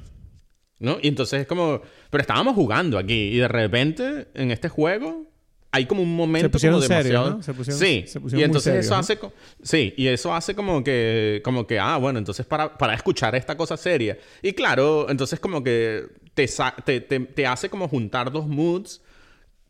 ¿No? Y entonces es como... Pero estábamos jugando aquí y de repente en este juego hay como un momento pusieron como demasiado... ¿no? Se pusieron- sí, se pusieron y muy entonces eso ¿no? hace... Sí, y eso hace como que... Como que, ah, bueno, entonces para, para escuchar esta cosa seria. Y claro, entonces como que te, te, te, te hace como juntar dos moods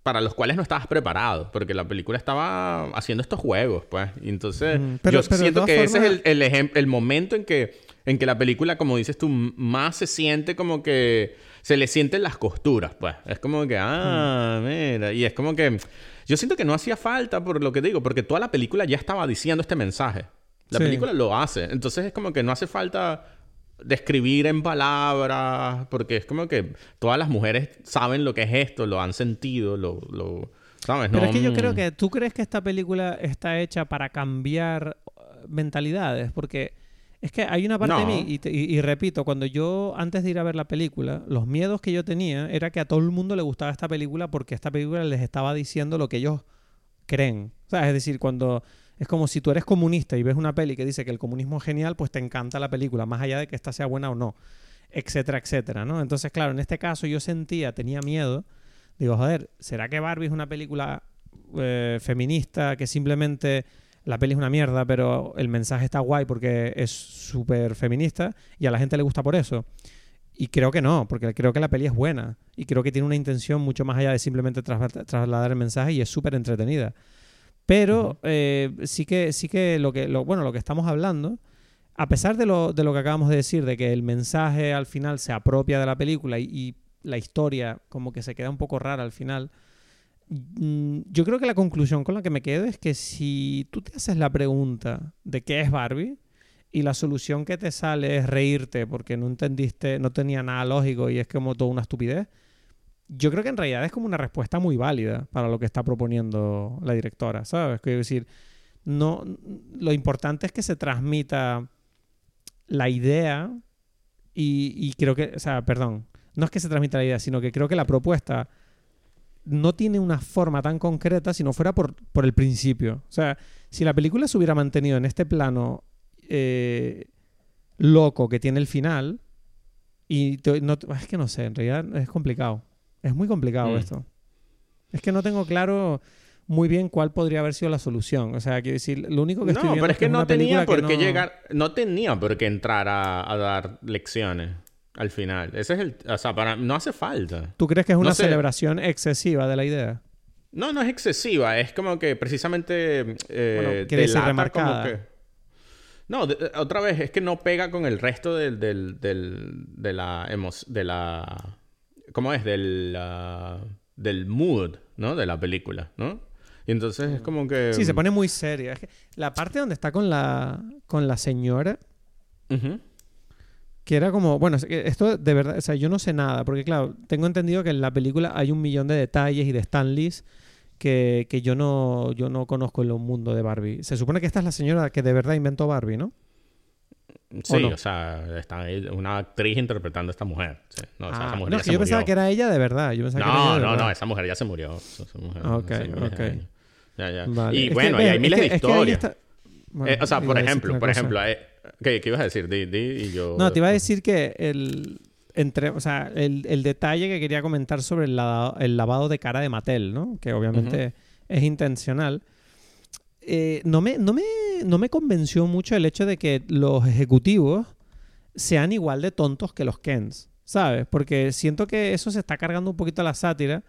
para los cuales no estabas preparado, porque la película estaba haciendo estos juegos, pues. Y entonces, Mm, pero- yo pero siento que ese es el, el, el momento en que, en que la película, como dices tú, más se siente como que se le sienten las costuras, pues. Es como que, ah, mira. Y es como que yo siento que no hacía falta por lo que digo, porque toda la película ya estaba diciendo este mensaje. La Sí. película lo hace. Entonces es como que no hace falta describir en palabras, porque es como que todas las mujeres saben lo que es esto, lo han sentido, lo... lo ¿Sabes? Pero No, es que yo creo mm, que tú crees que esta película está hecha para cambiar eh, mentalidades, porque es que hay una parte de mí, y, te- y- y repito, cuando yo antes de ir a ver la película, los miedos que yo tenía era que a todo el mundo le gustaba esta película porque esta película les estaba diciendo lo que ellos creen. O sea, es decir, cuando es como si tú eres comunista y ves una peli que dice que el comunismo es genial, pues te encanta la película, más allá de que esta sea buena o no, etcétera, etcétera, ¿no? Entonces, claro, en este caso yo sentía, tenía miedo, digo, joder, ¿será que Barbie es una película eh, feminista que simplemente la peli es una mierda, pero el mensaje está guay porque es súper feminista y a la gente le gusta por eso? Y creo que no, porque creo que la peli es buena y creo que tiene una intención mucho más allá de simplemente tras- trasladar el mensaje y es súper entretenida. Pero eh, sí que, sí que lo que, lo, bueno, lo que estamos hablando, a pesar de lo, de lo que acabamos de decir, de que el mensaje al final se apropia de la película y, y la historia como que se queda un poco rara al final, yo creo que la conclusión con la que me quedo es que si tú te haces la pregunta de qué es Barbie y la solución que te sale es reírte porque no entendiste, no tenía nada lógico y es como toda una estupidez, yo creo que en realidad es como una respuesta muy válida para lo que está proponiendo la directora, ¿sabes? Quiero decir, no, lo importante es que se transmita la idea y, y creo que, o sea, perdón, no es que se transmita la idea, sino que creo que la propuesta no tiene una forma tan concreta si no fuera por, por el principio. O sea, si la película se hubiera mantenido en este plano eh, loco que tiene el final, y te- no, es que no sé, en realidad es complicado. Es muy complicado Mm. esto. Es que no tengo claro muy bien cuál podría haber sido la solución. O sea, quiero decir, lo único que estoy No, pero es que una no tenía por que qué no- llegar, no tenía por qué entrar a, a dar lecciones al final. Ese es el, o sea, para, no hace falta. ¿Tú crees que es una No sé. celebración excesiva de la idea? No, no es excesiva, es como que precisamente eh, Bueno, decir remarcada. como que... No, de- de- otra vez, es que no pega con el resto del, del, del- de la emo- de la ¿cómo es? Del ah, del mood, ¿no? De la película, ¿no? Y entonces es como que Sí, se pone muy seria. Es que la parte donde está con la, con la señora, Ujú. Que era como, bueno, esto de verdad, o sea, yo no sé nada, porque claro, tengo entendido que en la película hay un millón de detalles y de Stanleys que, que yo no yo no conozco en el mundo de Barbie. Se supone que esta es la señora que de verdad inventó Barbie, ¿no? Sí, o, no? sea, está ahí una actriz interpretando a esta mujer. Sí. No, o sea, Ah, esa mujer no, ya es se yo pensaba que era ella de verdad. Yo pensaba que era ella No, no, no, esa mujer ya se murió. Esa mujer Ah, ok, ok. Ya, ya. Vale. Y Es que, bueno, y hay es miles que- de historias. está- bueno, Eh, o sea, por ejemplo, por cosa. ejemplo, eh, ¿qué, qué ibas a decir? Di, di, y yo... No, te iba a decir que el, entre, o sea, el, el detalle que quería comentar sobre el lavado, el lavado de cara de Mattel, ¿no? Que obviamente es intencional. Eh, no, me, no, me, no me convenció mucho el hecho de que los ejecutivos sean igual de tontos que los Kens, ¿sabes? Porque siento que eso se está cargando un poquito a la sátira.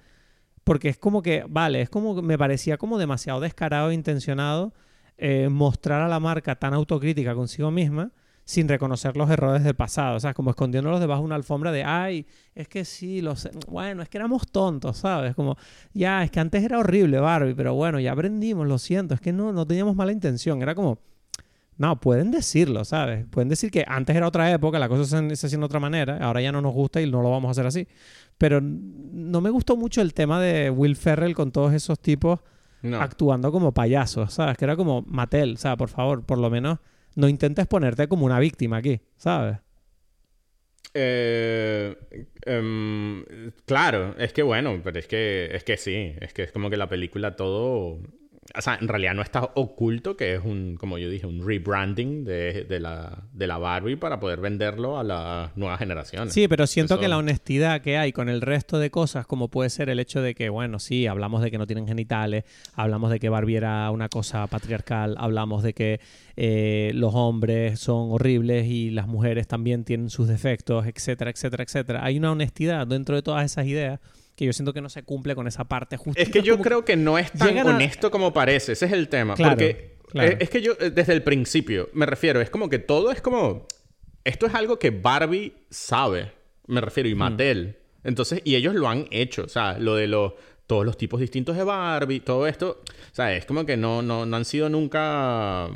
Porque es como que, vale, es como me parecía como demasiado descarado e intencionado eh, mostrar a la marca tan autocrítica consigo misma sin reconocer los errores del pasado, o sea, como escondiéndolos debajo de una alfombra de, ay, es que sí, los, bueno, es que éramos tontos, ¿sabes? Como, ya, es que antes era horrible Barbie, pero bueno, ya aprendimos, lo siento, es que no, no teníamos mala intención, era como, no, pueden decirlo, ¿sabes? Pueden decir que antes era otra época, la cosa se, se hacía de otra manera, ahora ya no nos gusta y no lo vamos a hacer así. Pero no me gustó mucho el tema de Will Ferrell con todos esos tipos No. actuando como payasos, ¿sabes? Que era como Mattel, o sea, por favor, por lo menos no intentes ponerte como una víctima aquí, ¿sabes? Eh, em, claro, es que bueno, pero es que, es que sí, es que es como que la película todo... O sea, en realidad no está oculto que es un, como yo dije, un rebranding de, de la, de la Barbie para poder venderlo a las nuevas generaciones. Sí, pero siento Eso- que la honestidad que hay con el resto de cosas, como puede ser el hecho de que, bueno, sí, hablamos de que no tienen genitales, hablamos de que Barbie era una cosa patriarcal, hablamos de que eh, los hombres son horribles y las mujeres también tienen sus defectos, etcétera, etcétera, etcétera. Hay una honestidad dentro de todas esas ideas que yo siento que no se cumple con esa parte justa. Es que yo creo que no es tan llegan a- honesto como parece. Ese es el tema. Claro, porque claro. eh, es que yo, eh, desde el principio, me refiero, es como que todo es como. Esto es algo que Barbie sabe. Me refiero, y Mm. Mattel. Entonces, y ellos lo han hecho. O sea, lo de los. Todos los tipos distintos de Barbie, todo esto. O sea, es como que no, no, no han sido nunca.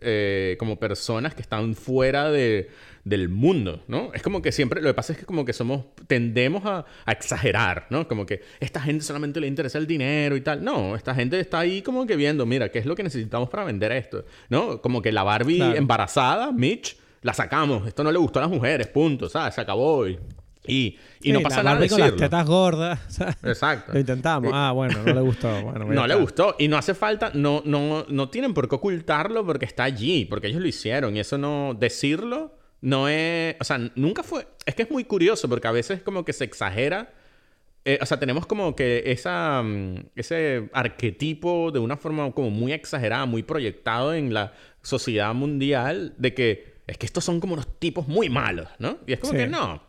eh, como personas que están fuera de, del mundo, ¿no? Es como que siempre, lo que pasa es que como que somos, tendemos a, a exagerar, ¿no? Como que esta gente solamente le interesa el dinero y tal. No, esta gente está ahí como que viendo, mira, ¿qué es lo que necesitamos para vender esto? ¿No? Como que la Barbie Claro. embarazada, Mitch, la sacamos, esto no le gustó a las mujeres, punto, ¿sabes? Se acabó y, y, y no Sí, pasa la nada Barbie con las tetas gordas. <laughs> ¿sabes? Exacto. Lo intentamos. Ah, bueno, no le gustó. Bueno, <laughs> No le gustó. Y no hace falta, no, no, no tienen por qué ocultarlo porque está allí, porque ellos lo hicieron. Y eso no, decirlo no es, o sea, nunca fue, es que es muy curioso porque a veces como que se exagera. Eh, o sea, tenemos como que esa, mm, ese arquetipo de una forma como muy exagerada, muy proyectado en la sociedad mundial de que es que estos son como unos tipos muy malos, ¿no? Y es como Sí. que no,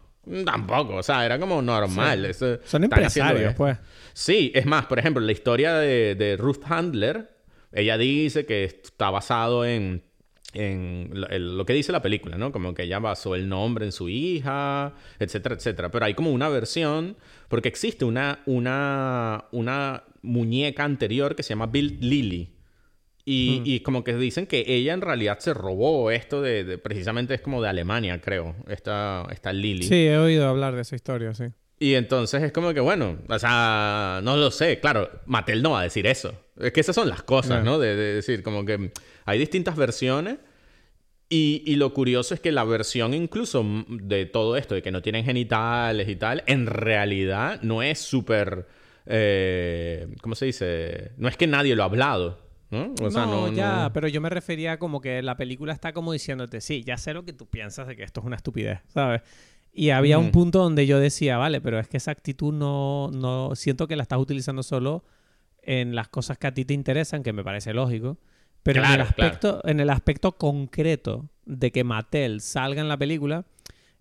tampoco, o sea, era como normal. eso- Son empresarios, pues. Sí, es más, por ejemplo, la historia de, de Ruth Handler, ella dice que está basado en, en lo, que dice la película, ¿no? Como que ella basó el nombre en su hija, etcétera, etcétera. Pero hay como una versión, porque existe una, una, una muñeca anterior que se llama Bill Lily. Y, y como que dicen que ella en realidad se robó esto de, de- precisamente es como de Alemania, creo, esta, esta Lily. Sí, he oído hablar de esa historia, sí. Y entonces es como que, bueno, o sea, no lo sé. Claro, Mattel no va a decir eso. Es que esas son las cosas, ¿no? De, de decir, como que hay distintas versiones. Y, y, lo curioso es que la versión incluso de todo esto, de que no tienen genitales y tal, en realidad no es súper... Eh, ¿Cómo se dice? No es que nadie lo ha hablado. ¿no? O sea, no, ya, pero yo me refería como que la película está como diciéndote, sí, ya sé lo que tú piensas de que esto es una estupidez, ¿sabes? Y había un punto donde yo decía, vale, pero es que esa actitud no, no, siento que la estás utilizando solo en las cosas que a ti te interesan, que me parece lógico. Pero en, el aspecto, en el aspecto concreto de que Mattel salga en la película,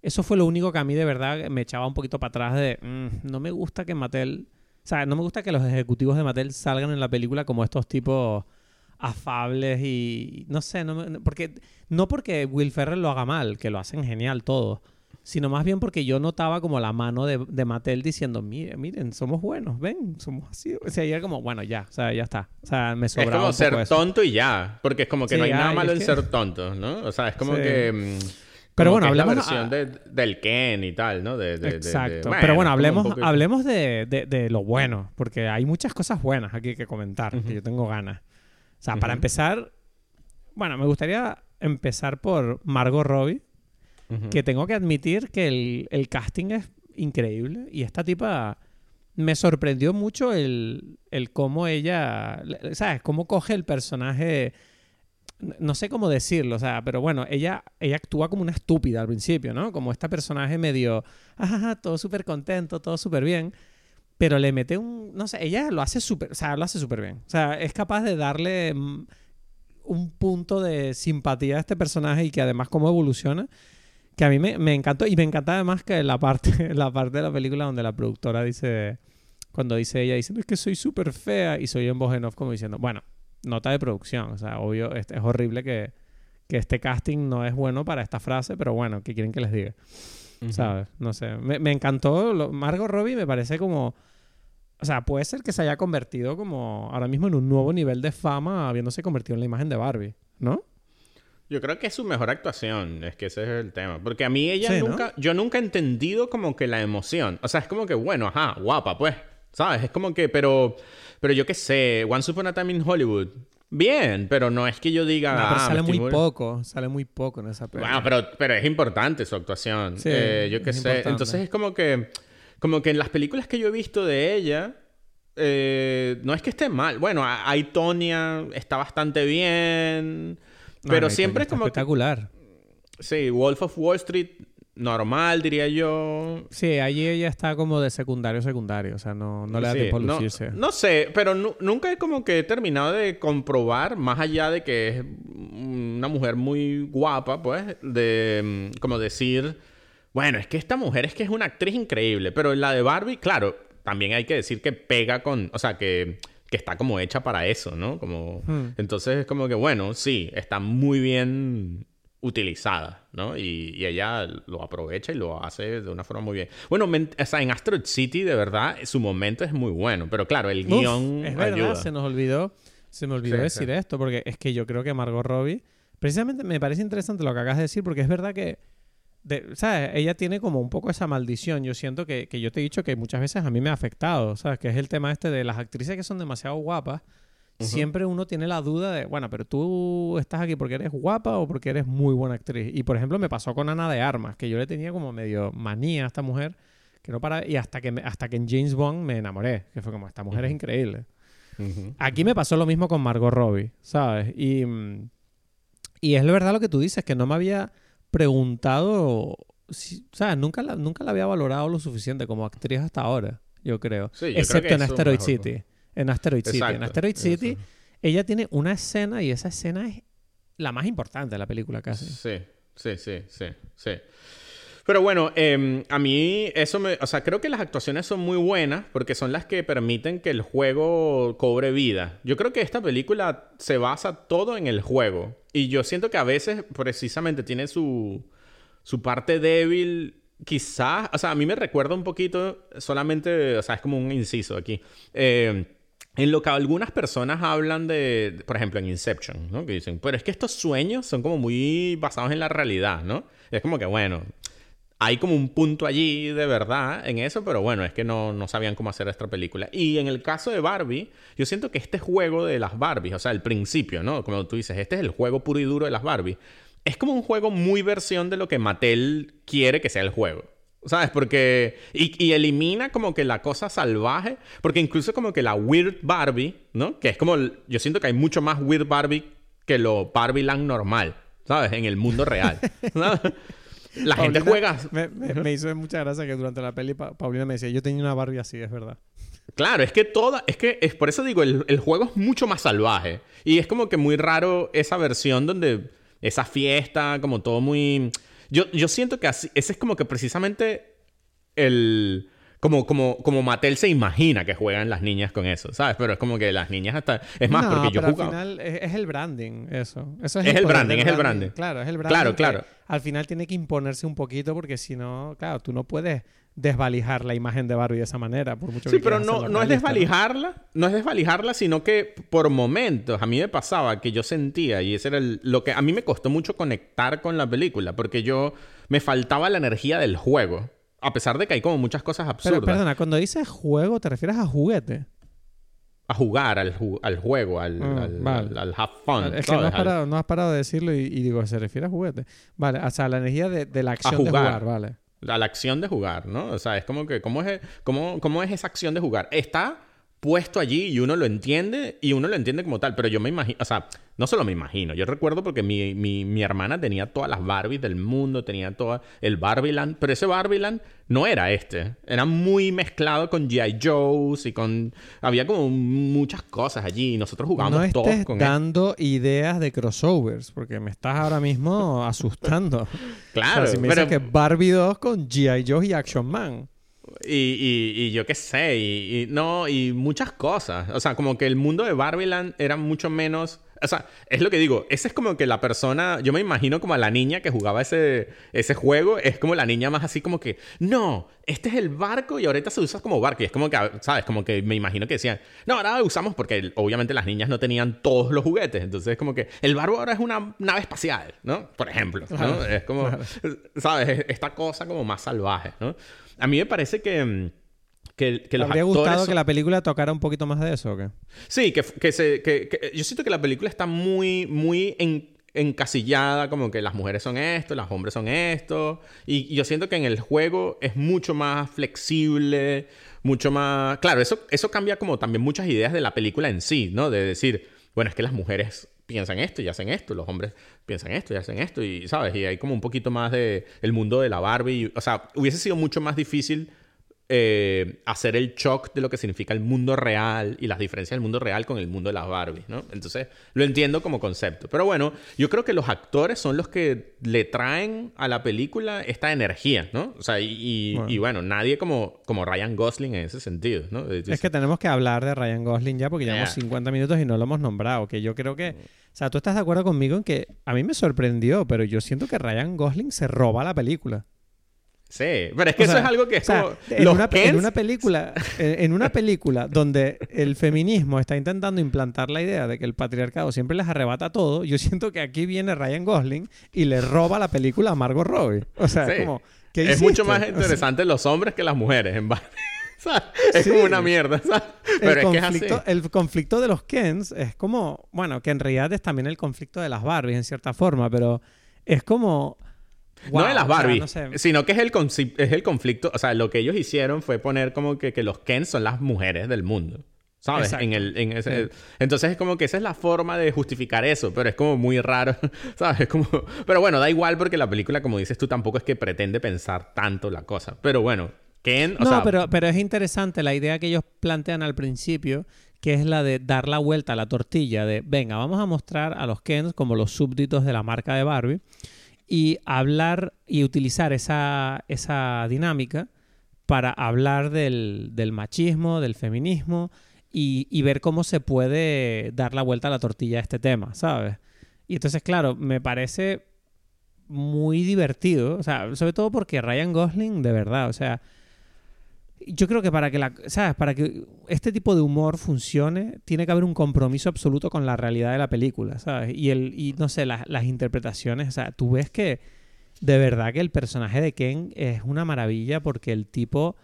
eso fue lo único que a mí de verdad me echaba un poquito para atrás de, mm, no me gusta que Mattel, o sea, no me gusta que los ejecutivos de Mattel salgan en la película como estos tipos afables y no sé, no, porque, no porque Will Ferrell lo haga mal, que lo hacen genial todo, sino más bien porque yo notaba como la mano de, de Mattel diciendo, miren, miren, somos buenos, ven, somos así. O sea, y era como, bueno, ya, o sea, ya está. O sea, me sobraba Es como ser tonto y ya, porque es como que no hay nada malo en ser tonto, ¿no? O sea, es como que... Mm, pero bueno, hablemos... la versión del Ken y tal, ¿no? De, Exacto. Pero bueno, hablemos, hablemos de, lo bueno, porque hay muchas cosas buenas aquí que comentar, que yo tengo ganas. O sea, para empezar, bueno, me gustaría empezar por Margot Robbie que tengo que admitir que el, casting es increíble y esta tipa me sorprendió mucho el, el cómo ella, ¿sabes? Cómo coge el personaje, no sé cómo decirlo, o sea, pero bueno, ella, ella actúa como una estúpida al principio, ¿no? Como este personaje medio, ajá, todo súper contento, todo súper bien. Pero le mete un, no sé, ella lo hace súper, o sea, lo hace súper bien. O sea, es capaz de darle mm, un punto de simpatía a este personaje y que además cómo evoluciona que a mí me, encantó y me encanta además que la parte, <laughs> la parte de la película donde la productora dice, cuando dice ella, dice, es que soy súper fea y soy en voz en off como diciendo, bueno, nota de producción, o sea, obvio, es, es horrible que, que, este casting no es bueno para esta frase, pero bueno, ¿qué quieren que les diga? ¿Sabes? No sé, me, me encantó, lo, Margot Robbie me parece como... O sea, puede ser que se haya convertido como ahora mismo en un nuevo nivel de fama habiéndose convertido en la imagen de Barbie, ¿no? Yo creo que es su mejor actuación, es que ese es el tema. Porque a mí ella nunca, yo nunca he entendido como que la emoción. O sea, es como que, bueno, ajá, guapa, pues. ¿Sabes? Es como que, pero, pero yo qué sé, Once Upon a Time in Hollywood. Bien, pero no es que yo diga. No, pero ah, sale muy poco, sale muy poco en esa película. Bueno, pero, pero es importante su actuación. Sí, eh, yo qué sé. Entonces es como que, como que en las películas que yo he visto de ella, eh, no es que esté mal. Bueno, hay Tonya, está bastante bien. Pero siempre es como... Espectacular. Sí, Wolf of Wall Street normal, diría yo. Sí, allí ella está como de secundario secundario, o sea, no, no le da tiempo a lucirse. No, sé, pero nunca he como que he terminado de comprobar, más allá de que es una mujer muy guapa, pues, de mm, como decir, bueno, es que esta mujer es que es una actriz increíble, pero la de Barbie, claro, también hay que decir que pega con, o sea, que que está como hecha para eso, ¿no? Como... Hmm. Entonces es como que, bueno, sí, está muy bien utilizada, ¿no? Y, ella lo aprovecha y lo hace de una forma muy bien. Bueno, o sea, en Asteroid City, de verdad, su momento es muy bueno, pero claro, el guion Es verdad, se nos olvidó, se me olvidó decir esto, porque es que yo creo que Margot Robbie, precisamente me parece interesante lo que acabas de decir, porque es verdad que ¿sabes? Ella tiene como un poco esa maldición. Yo siento que, yo te he dicho que muchas veces a mí me ha afectado, ¿sabes? Que es el tema este de las actrices que son demasiado guapas. Siempre uno tiene la duda de, bueno, pero tú estás aquí porque eres guapa o porque eres muy buena actriz. Y por ejemplo, me pasó con Ana de Armas, que yo le tenía como medio manía a esta mujer, que no para. Y hasta que, hasta que en James Bond me enamoré, que fue como, esta mujer es increíble. Aquí me pasó lo mismo con Margot Robbie, ¿sabes? Y, y es verdad lo que tú dices, que no me había preguntado, o sea, nunca la, nunca la había valorado lo suficiente como actriz hasta ahora, yo creo. Excepto en Asteroid City. En Asteroid City. En Asteroid City, ella tiene una escena y esa escena es la más importante de la película casi. Sí, sí, sí, sí, sí. Pero bueno, em, a mí eso me... O sea, creo que las actuaciones son muy buenas porque son las que permiten que el juego cobre vida. Yo creo que esta película se basa todo en el juego. Y yo siento que a veces precisamente tiene su, su parte débil quizás, o sea, a mí me recuerda un poquito, solamente, o sea, es como un inciso aquí. Eh, en lo que algunas personas hablan de, por ejemplo, en Inception, ¿no? Que dicen, pero es que estos sueños son como muy basados en la realidad, ¿no? es como que, bueno, hay como un punto allí de verdad en eso, pero bueno, es que no, no sabían cómo hacer esta película. Y en el caso de Barbie, yo siento que este juego de las Barbies, o sea, el principio, ¿no? Como tú dices, este es el juego puro y duro de las Barbies. Es como un juego muy versión de lo que Mattel quiere que sea el juego. ¿Sabes? Porque. Y, y, elimina como que la cosa salvaje. Porque incluso como que la Weird Barbie, ¿no? Que es como. Yo siento que hay mucho más Weird Barbie que lo Barbie Land normal. ¿Sabes? En el mundo real. <laughs> La gente juega. Me, hizo mucha gracia que durante la peli Paulina me decía, yo tenía una Barbie así, es verdad. Claro, es que toda, es que es por eso digo, el, el, juego es mucho más salvaje. Y es como que muy raro esa versión donde esa fiesta, como todo muy yo, yo siento que así, ese es como que precisamente el... Como, como, como Mattel se imagina que juegan las niñas con eso, ¿sabes? Pero es como que las niñas hasta... Es más, porque yo pero al final es, el branding, eso. eso es, el, branding, es el branding. Claro, es el branding. Claro, claro. Al final tiene que imponerse un poquito porque si no, claro, tú no puedes desvalijar la imagen de Barbie de esa manera, por mucho Sí, pero no, no es desvalijarla, ¿no? es desvalijarla, sino que por momentos a mí me pasaba que yo sentía, y ese era lo que a mí me costó mucho conectar con la película, porque yo me faltaba la energía del juego, a pesar de que hay como muchas cosas absurdas. Pero perdona, cuando dices juego, ¿te refieres a juguete? A jugar al, al juego, al, ah, al, al, have fun. Es que no has, parado, no has, parado, de decirlo y, digo, se refiere a juguete. Vale, o sea, la energía de, de la acción de jugar, vale a la acción de jugar, ¿no? O sea, es como que, ¿cómo es, cómo, cómo es esa acción de jugar? Está puesto allí y uno lo entiende y uno lo entiende como tal, pero yo me imagino, o sea, no solo me imagino, yo recuerdo porque mi, mi, mi hermana tenía todas las Barbies del mundo, tenía todo el Barbieland, pero ese Barbieland no era este, era muy mezclado con G.I. Joe's y con, había como muchas cosas allí y nosotros jugábamos no todos con dando ideas de crossovers, porque me estás ahora mismo <laughs> asustando. claro, si me dices que Barbie 2 con G.I. Joe y Action Man. Y, y, yo qué sé, y, no, y muchas cosas. O sea, como que el mundo de Barbieland era mucho menos. O sea, es lo que digo, esa es como que la persona, yo me imagino como a la niña que jugaba ese, ese juego, es como la niña más así como que, no, este es el barco y ahorita se usa como barco. Y es como que, ¿sabes? Como que me imagino que decían, no, ahora usamos porque obviamente las niñas no tenían todos los juguetes. Entonces es como que el barco ahora es una nave espacial, ¿no? Por ejemplo, ¿no? es como, ¿sabes? Esta cosa como más salvaje, ¿no? A mí me parece que... Que, que los habría gustado que la película tocara un poquito más de eso o qué? Sí, que, que se, que, yo siento que la película está muy, muy encasillada, como que las mujeres son esto, los hombres son esto. Y, yo siento que en el juego es mucho más flexible, mucho más... Claro, eso, eso cambia como también muchas ideas de la película en sí, ¿no? De decir, bueno, es que las mujeres piensan esto y hacen esto, los hombres piensan esto y hacen esto, y sabes, y hay como un poquito más de el mundo de la Barbie, o sea, hubiese sido mucho más difícil eh, hacer el shock de lo que significa el mundo real y las diferencias del mundo real con el mundo de las Barbie, ¿no? Entonces, lo entiendo como concepto. Pero bueno, yo creo que los actores son los que le traen a la película esta energía, ¿no? O sea, y, bueno. nadie como, como Ryan Gosling en ese sentido, ¿no? Es que tenemos que hablar de Ryan Gosling ya porque llevamos 50 minutos y no lo hemos nombrado, que yo creo que... O sea, tú estás de acuerdo conmigo en que a mí me sorprendió, pero yo siento que Ryan Gosling se roba la película. Sí, pero es que eso es algo que es como en, una, película en, una película donde el feminismo está intentando implantar la idea de que el patriarcado siempre les arrebata todo, yo siento que aquí viene Ryan Gosling y le roba la película a Margot Robbie. O sea, es como es mucho más interesante los hombres que las mujeres en <laughs> es como una mierda, Pero el, es conflicto, que el conflicto de los Kens es como, bueno, que en realidad es también el conflicto de las Barbies en cierta forma, pero es como no de las Barbie, sino que es el, es el conflicto. O sea, lo que ellos hicieron fue poner como que, que los Ken son las mujeres del mundo. ¿Sabes? En el, en ese, Entonces es como que esa es la forma de justificar eso, pero es como muy raro, <laughs> ¿sabes? Como... Pero bueno, da igual porque la película, como dices tú, tampoco es que pretende pensar tanto la cosa. Pero bueno, Ken... O no, pero, pero es interesante la idea que ellos plantean al principio, que es la de dar la vuelta a la tortilla, de, venga, vamos a mostrar a los Kens como los súbditos de la marca de Barbie y hablar y utilizar esa, esa dinámica para hablar del, del machismo, del feminismo y, y, ver cómo se puede dar la vuelta a la tortilla a este tema, ¿sabes? Y entonces, claro, me parece muy divertido, o sea, sobre todo porque Ryan Gosling, de verdad, o sea, yo creo que para que la, ¿sabes? Para que este tipo de humor funcione, tiene que haber un compromiso absoluto con la realidad de la película, ¿sabes? Y el y no sé, las interpretaciones, o sea, tú ves que de verdad que el personaje de Ken es una maravilla porque el tipo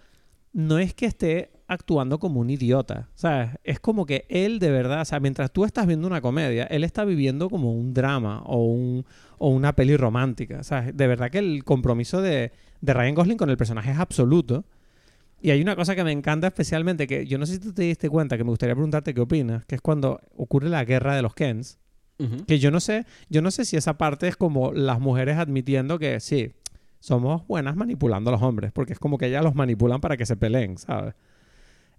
no es que esté actuando como un idiota, ¿sabes? Es como que él de verdad, o sea, mientras tú estás viendo una comedia, él está viviendo como un drama o, un, o una peli romántica, ¿sabes? De verdad que el compromiso de, de Ryan Gosling con el personaje es absoluto. Y hay una cosa que me encanta especialmente, que yo no sé si tú te diste cuenta, que me gustaría preguntarte qué opinas, que es cuando ocurre la guerra de los Kens. Que yo no sé, yo no sé si esa parte es como las mujeres admitiendo que sí, somos buenas manipulando a los hombres, porque es como que ellas los manipulan para que se peleen, ¿sabes?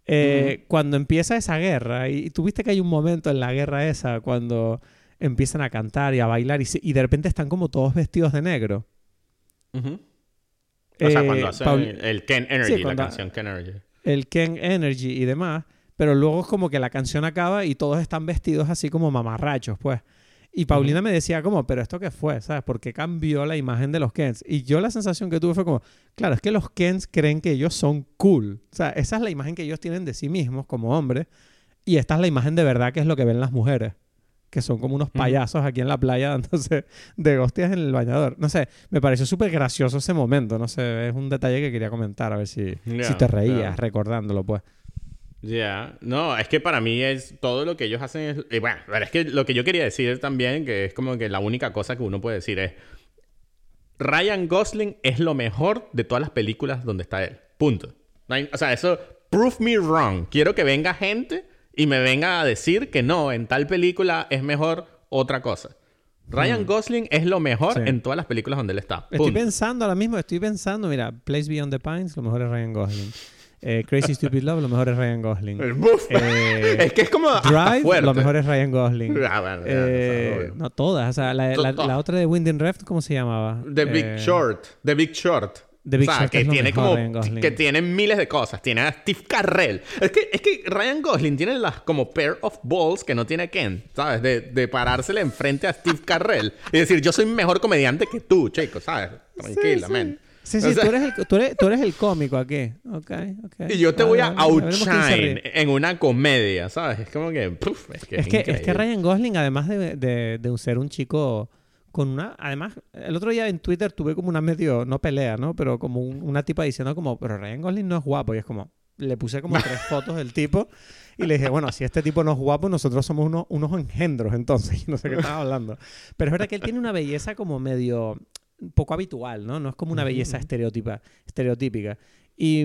Eh, Cuando empieza esa guerra, y, y tú viste que hay un momento en la guerra esa cuando empiezan a cantar y a bailar y, se- y de repente están como todos vestidos de negro. Ujú. O sea, Eh, cuando hacen Paul- el, Ken Energy, Sí, cuando- la canción Ken Energy. el Ken Energy y demás, pero luego es como que la canción acaba y todos están vestidos así como mamarrachos, pues. Y Paulina me decía como, pero ¿esto qué fue? ¿Sabes? ¿Por qué cambió la imagen de los Kens? Y yo la sensación que tuve fue como, claro, es que los Kens creen que ellos son cool. O sea, esa es la imagen que ellos tienen de sí mismos como hombres. Y esta es la imagen de verdad que es lo que ven las mujeres. Que son como unos payasos aquí en la playa <laughs> dándose de hostias en el bañador. No sé, me pareció súper gracioso ese momento. No sé, es un detalle que quería comentar, a ver si, si te reías recordándolo, pues. Ya, no, es que para mí es todo lo que ellos hacen es, y bueno, pero es que lo que yo quería decir también, que es como que la única cosa que uno puede decir es, Ryan Gosling es lo mejor de todas las películas donde está él, punto. O sea, eso, prove me wrong. Quiero que venga gente y me venga a decir que no, en tal película es mejor otra cosa. Ryan Gosling es lo mejor Sí. en todas las películas donde él está. Estoy punto. pensando ahora mismo, estoy pensando, mira, Place Beyond the Pines, lo mejor es Ryan Gosling. Eh, Crazy <laughs> Stupid Love, lo mejor es Ryan Gosling. Buf. Eh, <laughs> es que es como Drive, lo mejor es Ryan Gosling. Ah, bueno, Eh, no todas, o sea, la, la- la otra de Winding Reft, ¿cómo se llamaba? The Big Eh, Short. The Big Short. The Big o sea, Short que es lo tiene mejor, como que tiene miles de cosas. Tiene a Steve Carrell. Es que, es que Ryan Gosling tiene las como pair of balls que no tiene Ken, ¿sabes? De, de parársele enfrente a Steve Carrell y decir, yo soy mejor comediante que tú, chico, ¿sabes? Tranquila, sí. man. Sí, O sí, sea, tú, eres el, tú, eres, tú eres el cómico aquí. Ok, ok. Y yo te Vale, voy a se outshine en una comedia, ¿sabes? Es como que, puf, es que Es que, es que increíble. Ryan Gosling, además de, de, de ser un chico con una... Además, el otro día en Twitter tuve como una medio... No pelea, ¿no? Pero como un- una tipa diciendo como... Pero Ryan Gosling no es guapo. Y es como... Le puse como tres <laughs> fotos del tipo y le dije, bueno, si este tipo no es guapo, nosotros somos unos, unos engendros entonces. <laughs> No sé qué estaba hablando. Pero es verdad que él tiene una belleza como medio poco habitual, ¿no? No es como una belleza estereotipa, estereotípica. Y,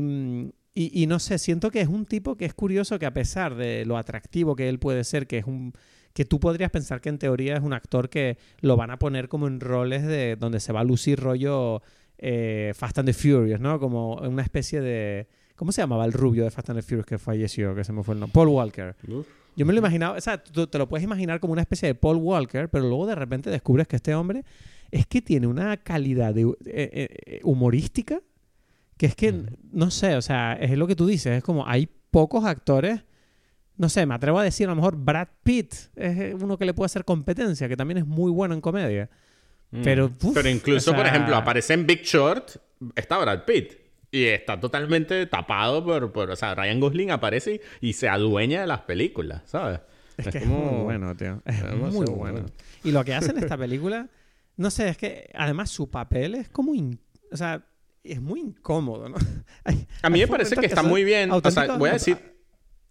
y, y no sé, siento que es un tipo que es curioso que a pesar de lo atractivo que él puede ser, que es un que tú podrías pensar que en teoría es un actor que lo van a poner como en roles de donde se va a lucir rollo eh, Fast and the Furious, ¿no? Como una especie de ¿cómo se llamaba el rubio de Fast and the Furious que falleció, que se me fue el nombre? Paul Walker. Uf. Yo me lo imaginaba, o sea, tú te lo puedes imaginar como una especie de Paul Walker, pero luego de repente descubres que este hombre es que tiene una calidad de- eh, eh, humorística que es que, no sé, o sea, es lo que tú dices, es como hay pocos actores, no sé, me atrevo a decir, a lo mejor Brad Pitt es eh, uno que le puede hacer competencia, que también es muy bueno en comedia. Mm. Pero, uf, Pero incluso, o por ejemplo, aparece en Big Short, está Brad Pitt. Y está totalmente tapado por, por... O sea, Ryan Gosling aparece y, y se adueña de las películas, ¿sabes? Es que es muy bueno, tío. Es muy bueno. bueno. Y lo que hace en esta película, no sé, es que además su papel es como... in- o sea, es muy incómodo, ¿no? <laughs> Hay- A mí me parece momentos que está muy bien. O sea, voy a decir...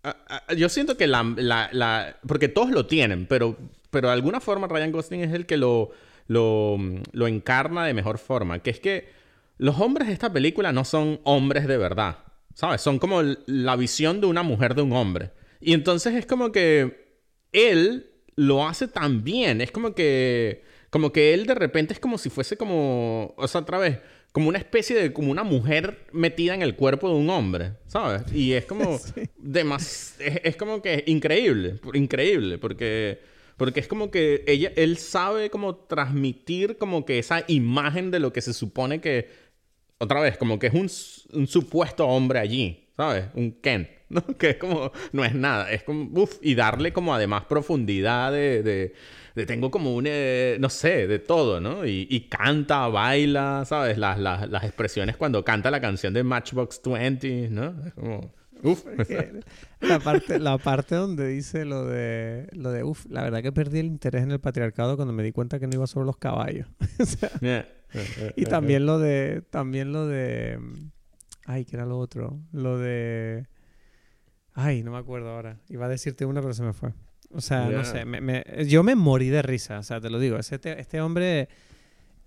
a- a- yo siento que la, la, Porque todos lo tienen, pero, pero de alguna forma Ryan Gosling es el que lo, lo, lo encarna de mejor forma. Que es que los hombres de esta película no son hombres de verdad. ¿Sabes? Son como la visión de una mujer de un hombre. Y entonces es como que él lo hace tan bien. Es como que. Como que él de repente es como si fuese como. O sea, otra vez. Como una especie de. Como una mujer metida en el cuerpo de un hombre. ¿Sabes? Y es como. <laughs> demas- es, es como que increíble. Increíble. Porque. Porque es como que ella, él sabe como transmitir como que esa imagen de lo que se supone que otra vez, como que es un, supuesto hombre allí, ¿sabes? Un Ken, <laughs> ¿no? Que es como, no es nada, es como, uff, y darle como además profundidad de tengo como un, eh, no sé, de todo, ¿no? Y, y canta, baila, ¿sabes? Las, las, las expresiones cuando canta la canción de Matchbox 20, ¿no? Es como, uff. <laughs> que la parte la parte donde dice lo de lo de uf la verdad que perdí el interés en el patriarcado cuando me di cuenta que no iba sobre los caballos <laughs> O sea, Yeah. y también lo de. También lo de. Ay, ¿qué era lo otro? Lo de. Ay, no me acuerdo ahora. Iba a decirte una, pero se me fue. O sea, no sé. yo me morí de risa, o sea, te lo digo. Este, este hombre.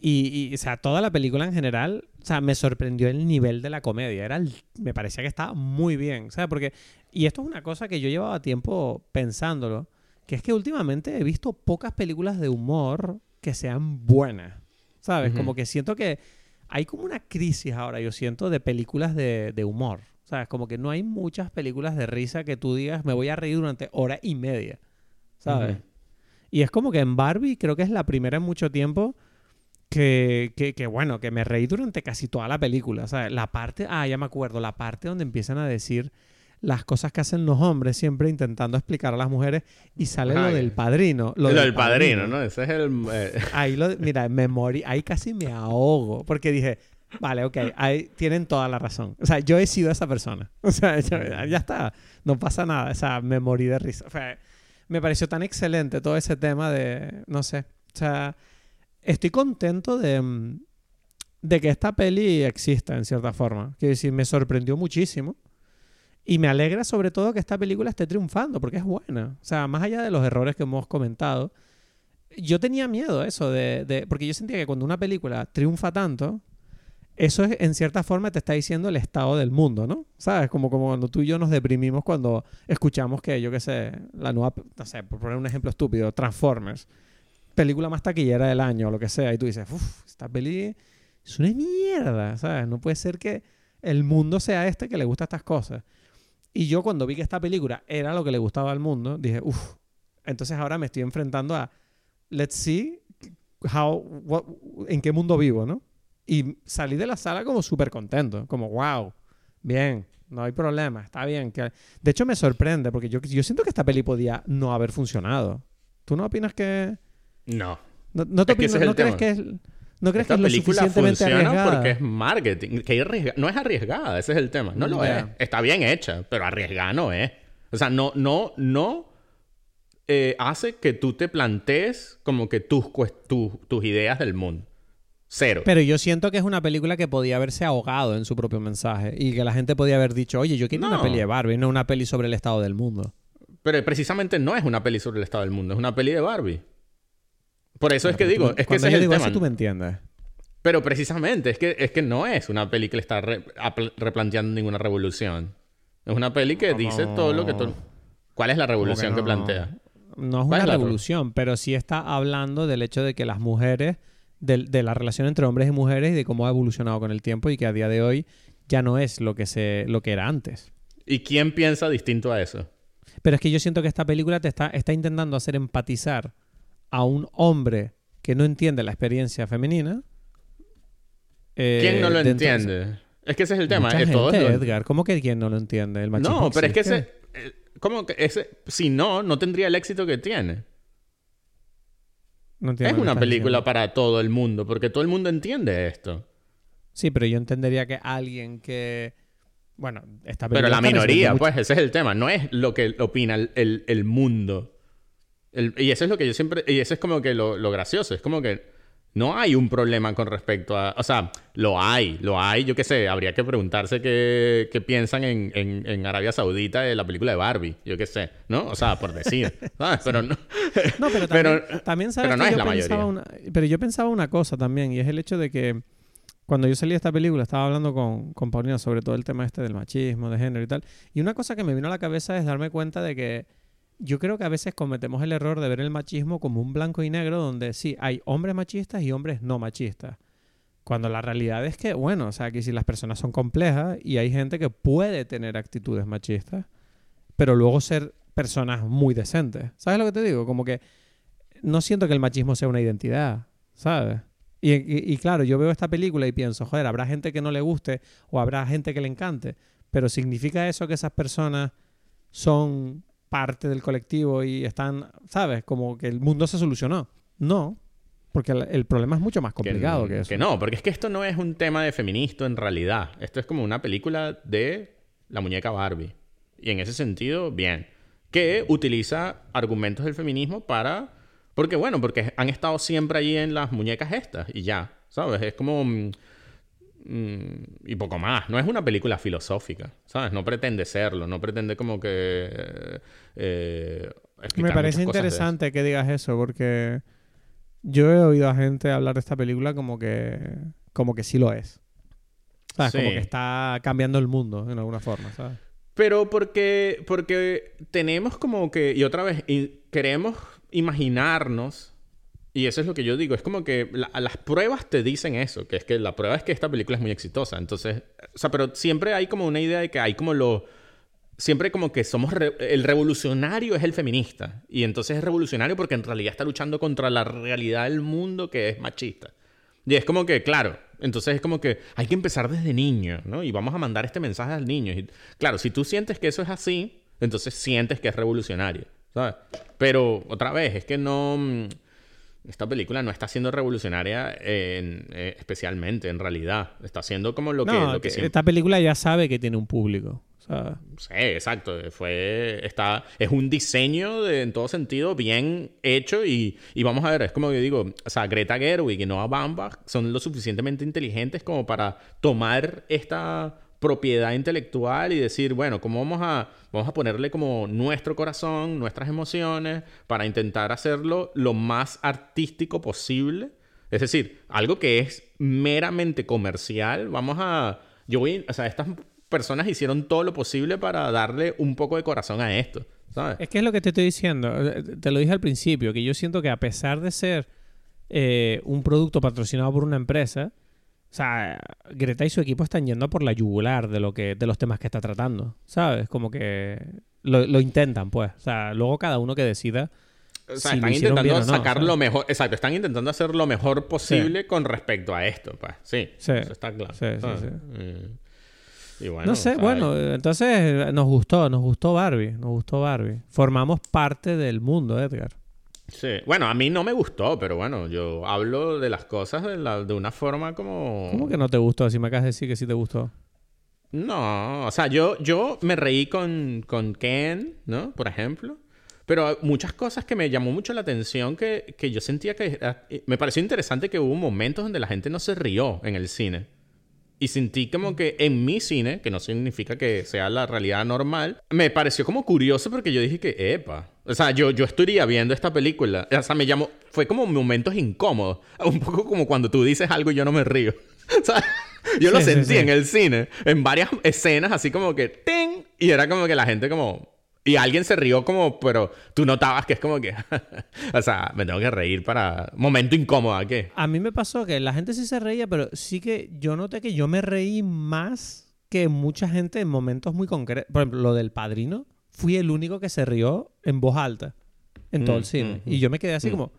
Y, o sea, toda la película en general, o sea, me sorprendió el nivel de la comedia. Era me parecía que estaba muy bien, ¿sabes? Porque, y esto es una cosa que yo llevaba tiempo pensándolo, que es que últimamente he visto pocas películas de humor que sean buenas, ¿sabes? Como que siento que hay como una crisis ahora, yo siento, de películas de, de humor, ¿sabes? Como que no hay muchas películas de risa que tú digas, me voy a reír durante hora y media, ¿sabes? Y es como que en Barbie creo que es la primera en mucho tiempo que, que, que, bueno, que me reí durante casi toda la película. ¿sabes? La parte, ah, ya me acuerdo, la parte donde empiezan a decir las cosas que hacen los hombres siempre intentando explicar a las mujeres y sale lo del padrino. Lo, del, padrino, ¿no? Ese es el... Eh, ahí lo, mira, me morí, ahí casi me ahogo porque dije, vale, ok, ahí tienen toda la razón. O sea, yo he sido esa persona. <laughs> O sea, ya está, no pasa nada. O sea, me morí de risa. O sea, me pareció tan excelente todo ese tema de, no sé, o sea estoy contento de, mm, de que esta peli exista en cierta forma. Quiero decir, me sorprendió muchísimo. Y me alegra sobre todo que esta película esté triunfando, porque es buena. O sea, más allá de los errores que hemos comentado, yo tenía miedo eso, de, de, porque yo sentía que cuando una película triunfa tanto, eso es, en cierta forma te está diciendo el estado del mundo, ¿no? ¿Sabes? Como, como cuando tú y yo nos deprimimos cuando escuchamos que, yo qué sé, la nueva, no sé, por poner un ejemplo estúpido, Transformers película más taquillera del año o lo que sea, y tú dices, uff, esta peli es una mierda, ¿sabes? No puede ser que el mundo sea este que le gusta estas cosas. Y yo cuando vi que esta película era lo que le gustaba al mundo, dije, uff, entonces ahora me estoy enfrentando a, let's see how, en qué mundo vivo, ¿no? Y salí de la sala como súper contento, como, wow, bien, no hay problema, está bien. Que... De hecho, me sorprende porque yo, yo siento que esta peli podía no haber funcionado. ¿Tú no opinas que...? No. ¿No, no, te crees que es, ¿no crees que es lo suficientemente arriesgada? porque es marketing. Que no es arriesgada, ese es el tema. No lo es. Está bien hecha, pero arriesgada no es. O sea, no, no, no eh, hace que tú te plantees como que tus, tus ideas del mundo. Cero. Pero yo siento que es una película que podía haberse ahogado en su propio mensaje y que la gente podía haber dicho, oye, yo quiero una peli de Barbie, no una peli sobre el estado del mundo. Pero precisamente no es una peli sobre el estado del mundo, es una peli de Barbie. Por eso es que digo, es que ese es el tema. tú me entiendes. Pero precisamente, es que, es que no es una peli que le está replanteando ninguna revolución. Es una peli que dice todo lo que todo... ¿Cuál es la revolución que, plantea? No es una revolución, pero sí está hablando del hecho de que las mujeres, de, la relación entre hombres y mujeres y de cómo ha evolucionado con el tiempo y que a día de hoy ya no es lo que, se, lo que era antes. ¿Y quién piensa distinto a eso? Pero es que yo siento que esta película te está, está intentando hacer empatizar a un hombre que no entiende la experiencia femenina. ¿Quién no lo eh, entiende? Es que ese es el tema. es todo Edgar, ¿cómo que quién no lo entiende? El machismo no, pero es que ese, eh, ¿cómo que ese, si no, no tendría el éxito que tiene. No es una película para todo el mundo, porque todo el mundo entiende esto. Sí, pero yo entendería que alguien que. Bueno, esta película. Pero la minoría, pues, ese es el tema. No es lo que opina el, el mundo y eso es lo que yo siempre... Y eso es como que lo, lo, gracioso. Es como que no hay un problema con respecto a... O sea, lo hay, lo hay. Yo qué sé, habría que preguntarse qué, qué piensan en, en, Arabia Saudita de la película de Barbie. Yo qué sé, ¿no? O sea, por decir. <laughs> Pero no... no, pero también, también sabes pero no es la mayoría. Una, pero yo pensaba una cosa también. Y es el hecho de que... Cuando yo salí de esta película, estaba hablando con, con Paulina sobre todo el tema este del machismo, de género y tal. Y una cosa que me vino a la cabeza es darme cuenta de que yo creo que a veces cometemos el error de ver el machismo como un blanco y negro donde sí, hay hombres machistas y hombres no machistas. Cuando la realidad es que, bueno, o sea, que si las personas son complejas y hay gente que puede tener actitudes machistas, pero luego ser personas muy decentes. ¿Sabes lo que te digo? Como que no siento que el machismo sea una identidad, ¿sabes? Y, y, claro, yo veo esta película y pienso, joder, habrá gente que no le guste o habrá gente que le encante, pero ¿significa eso que esas personas son parte del colectivo y están, ¿sabes? Como que el mundo se solucionó. No, porque el, problema es mucho más complicado que, eso. Que no, porque es que esto no es un tema de feminista en realidad. Esto es como una película de la muñeca Barbie. Y en ese sentido, bien. Que utiliza argumentos del feminismo para... Porque bueno, porque han estado siempre ahí en las muñecas estas y ya. ¿sabes? Es como... mm, y poco más. No es una película filosófica, ¿sabes? No pretende serlo, no pretende como que... eh, eh, Me parece interesante que digas eso porque yo he oído a gente hablar de esta película como que como que sí lo es. ¿Sabes? Como Sí. que está cambiando el mundo en alguna forma, ¿sabes? Pero porque, porque tenemos como que, y otra vez, y queremos imaginarnos, y eso es lo que yo digo, es como que la- las pruebas te dicen eso, que es que la prueba es que esta película es muy exitosa. Entonces, o sea, pero siempre hay como una idea de que hay como lo... Siempre como que somos... re- el revolucionario es el feminista. Y entonces es revolucionario porque en realidad está luchando contra la realidad del mundo que es machista. Y es como que, claro, entonces es como que hay que empezar desde niño, ¿no? Y vamos a mandar este mensaje al niño. Y, claro, si tú sientes que eso es así, entonces sientes que es revolucionario, ¿sabes? Pero otra vez, es que no... Esta película no está siendo revolucionaria en- eh, especialmente, en realidad. Está siendo como lo que... no, lo que que siempre- esta película ya sabe que tiene un público. Sí, exacto. Fue, está, es un diseño de, en todo sentido bien hecho y, y vamos a ver, es como yo digo, o sea, Greta Gerwig y Noah Baumbach son lo suficientemente inteligentes como para tomar esta propiedad intelectual y decir, bueno, ¿cómo vamos a, vamos a ponerle como nuestro corazón, nuestras emociones, para intentar hacerlo lo más artístico posible? Es decir, algo que es meramente comercial, vamos a... Yo voy, o sea, estas personas hicieron todo lo posible para darle un poco de corazón a esto. Es que es lo que te estoy diciendo. eh, Te lo dije al principio, que yo siento que a pesar de ser eh, un producto patrocinado por una empresa, o sea, Greta y su equipo están yendo por la yugular de lo que, de los temas que está tratando. ¿Sabes? Como que lo, lo intentan, pues. O sea, luego cada uno que decida. O sea, si están intentando no, sacar lo mejor, exacto, están intentando hacer lo mejor posible con respecto a esto, pues. Sí, Sí. eso está claro. Sí, sí, ¿sabes? sí. Y bueno, no sé, o sea, bueno, entonces nos gustó, nos gustó Barbie, nos gustó Barbie. Formamos parte del mundo, Edgar. Sí. Bueno, a mí no me gustó, pero bueno, yo hablo de las cosas de, la- de una forma como... ¿Cómo que no te gustó? Si me acabas de decir que sí te gustó. No, o sea, yo, yo me reí con, con Ken, ¿no? Por ejemplo. Pero muchas cosas que me llamó mucho la atención que, que yo sentía que... era- Me pareció interesante que hubo momentos donde la gente no se rió en el cine. Y sentí como que en mi cine, que no significa que sea la realidad normal, me pareció como curioso porque yo dije que, epa. O sea, yo, yo estaría viendo esta película. O sea, me llamó... Fue como momentos incómodos. <laughs> Un poco como cuando tú dices algo y yo no me río. <laughs> O sea, yo lo Sí, sí, sentí sí. en el cine, en varias escenas, así como que ¡ting! Y era como que la gente como. Y alguien se rió como, pero tú notabas que es como que. <laughs> o sea, me tengo que reír para. Momento incómodo, ¿qué? A mí me pasó que la gente sí se reía, pero sí que yo noté que yo me reí más que mucha gente en momentos muy concretos. Por ejemplo, lo del padrino, fui el único que se rió en voz alta en todo Mm, el cine. mm, y yo me quedé así mm. como,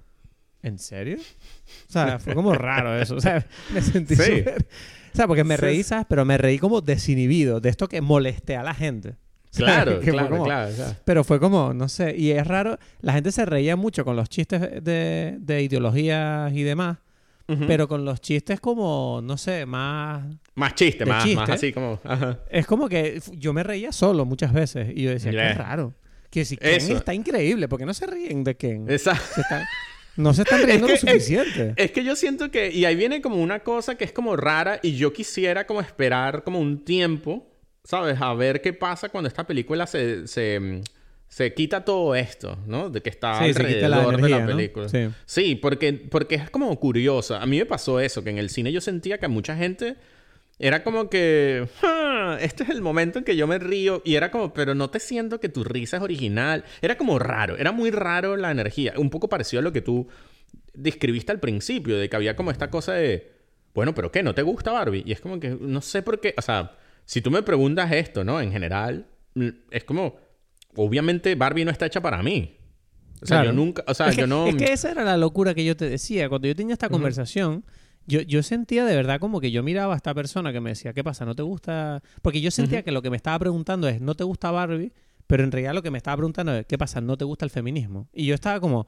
¿en serio? O sea, fue como raro eso. O sea, <laughs> me sentí Sí. O sea, porque me Sí. reí, ¿sabes? Pero me reí como desinhibido, de esto que molesté a la gente. Claro, <laughs> claro, como- claro, claro. pero fue como, no sé, y es raro, la gente se reía mucho con los chistes de, de ideologías y demás, pero con los chistes como, no sé, más... Más chiste, más, chiste. más así como. Ajá. Es como que yo me reía solo muchas veces y yo decía, Yeah. qué raro. Que si Ken Eso. está increíble, porque no se ríen de Ken? Esa- Se están- no se están <laughs> riendo que- lo suficiente. Es que yo siento que, y ahí viene como una cosa que es como rara y yo quisiera como esperar como un tiempo, ¿sabes? A ver qué pasa cuando esta película se, se, se quita todo esto, ¿no? De que está Sí, se quita la alrededor de energía, la ¿no? película. Sí. Sí, porque, porque es como curioso. A mí me pasó eso, que en el cine yo sentía que a mucha gente era como que, "Ah, este es el momento en que yo me río. Y era como, pero no te siento que tu risa es original. Era como raro, era muy raro la energía. Un poco parecido a lo que tú describiste al principio, de que había como esta cosa de, bueno, pero ¿qué? ¿No te gusta Barbie? Y es como que, no sé por qué, o sea, si tú me preguntas esto, ¿no? En general, mm, es como, obviamente Barbie no está hecha para mí. O sea, Claro. yo nunca, o sea, es, que, yo no... es que esa era la locura que yo te decía. Cuando yo tenía esta conversación, yo, yo sentía de verdad como que yo miraba a esta persona que me decía, ¿qué pasa? ¿No te gusta? Porque yo sentía que lo que me estaba preguntando es, ¿no te gusta Barbie? Pero en realidad lo que me estaba preguntando es, ¿qué pasa? ¿No te gusta el feminismo? Y yo estaba como,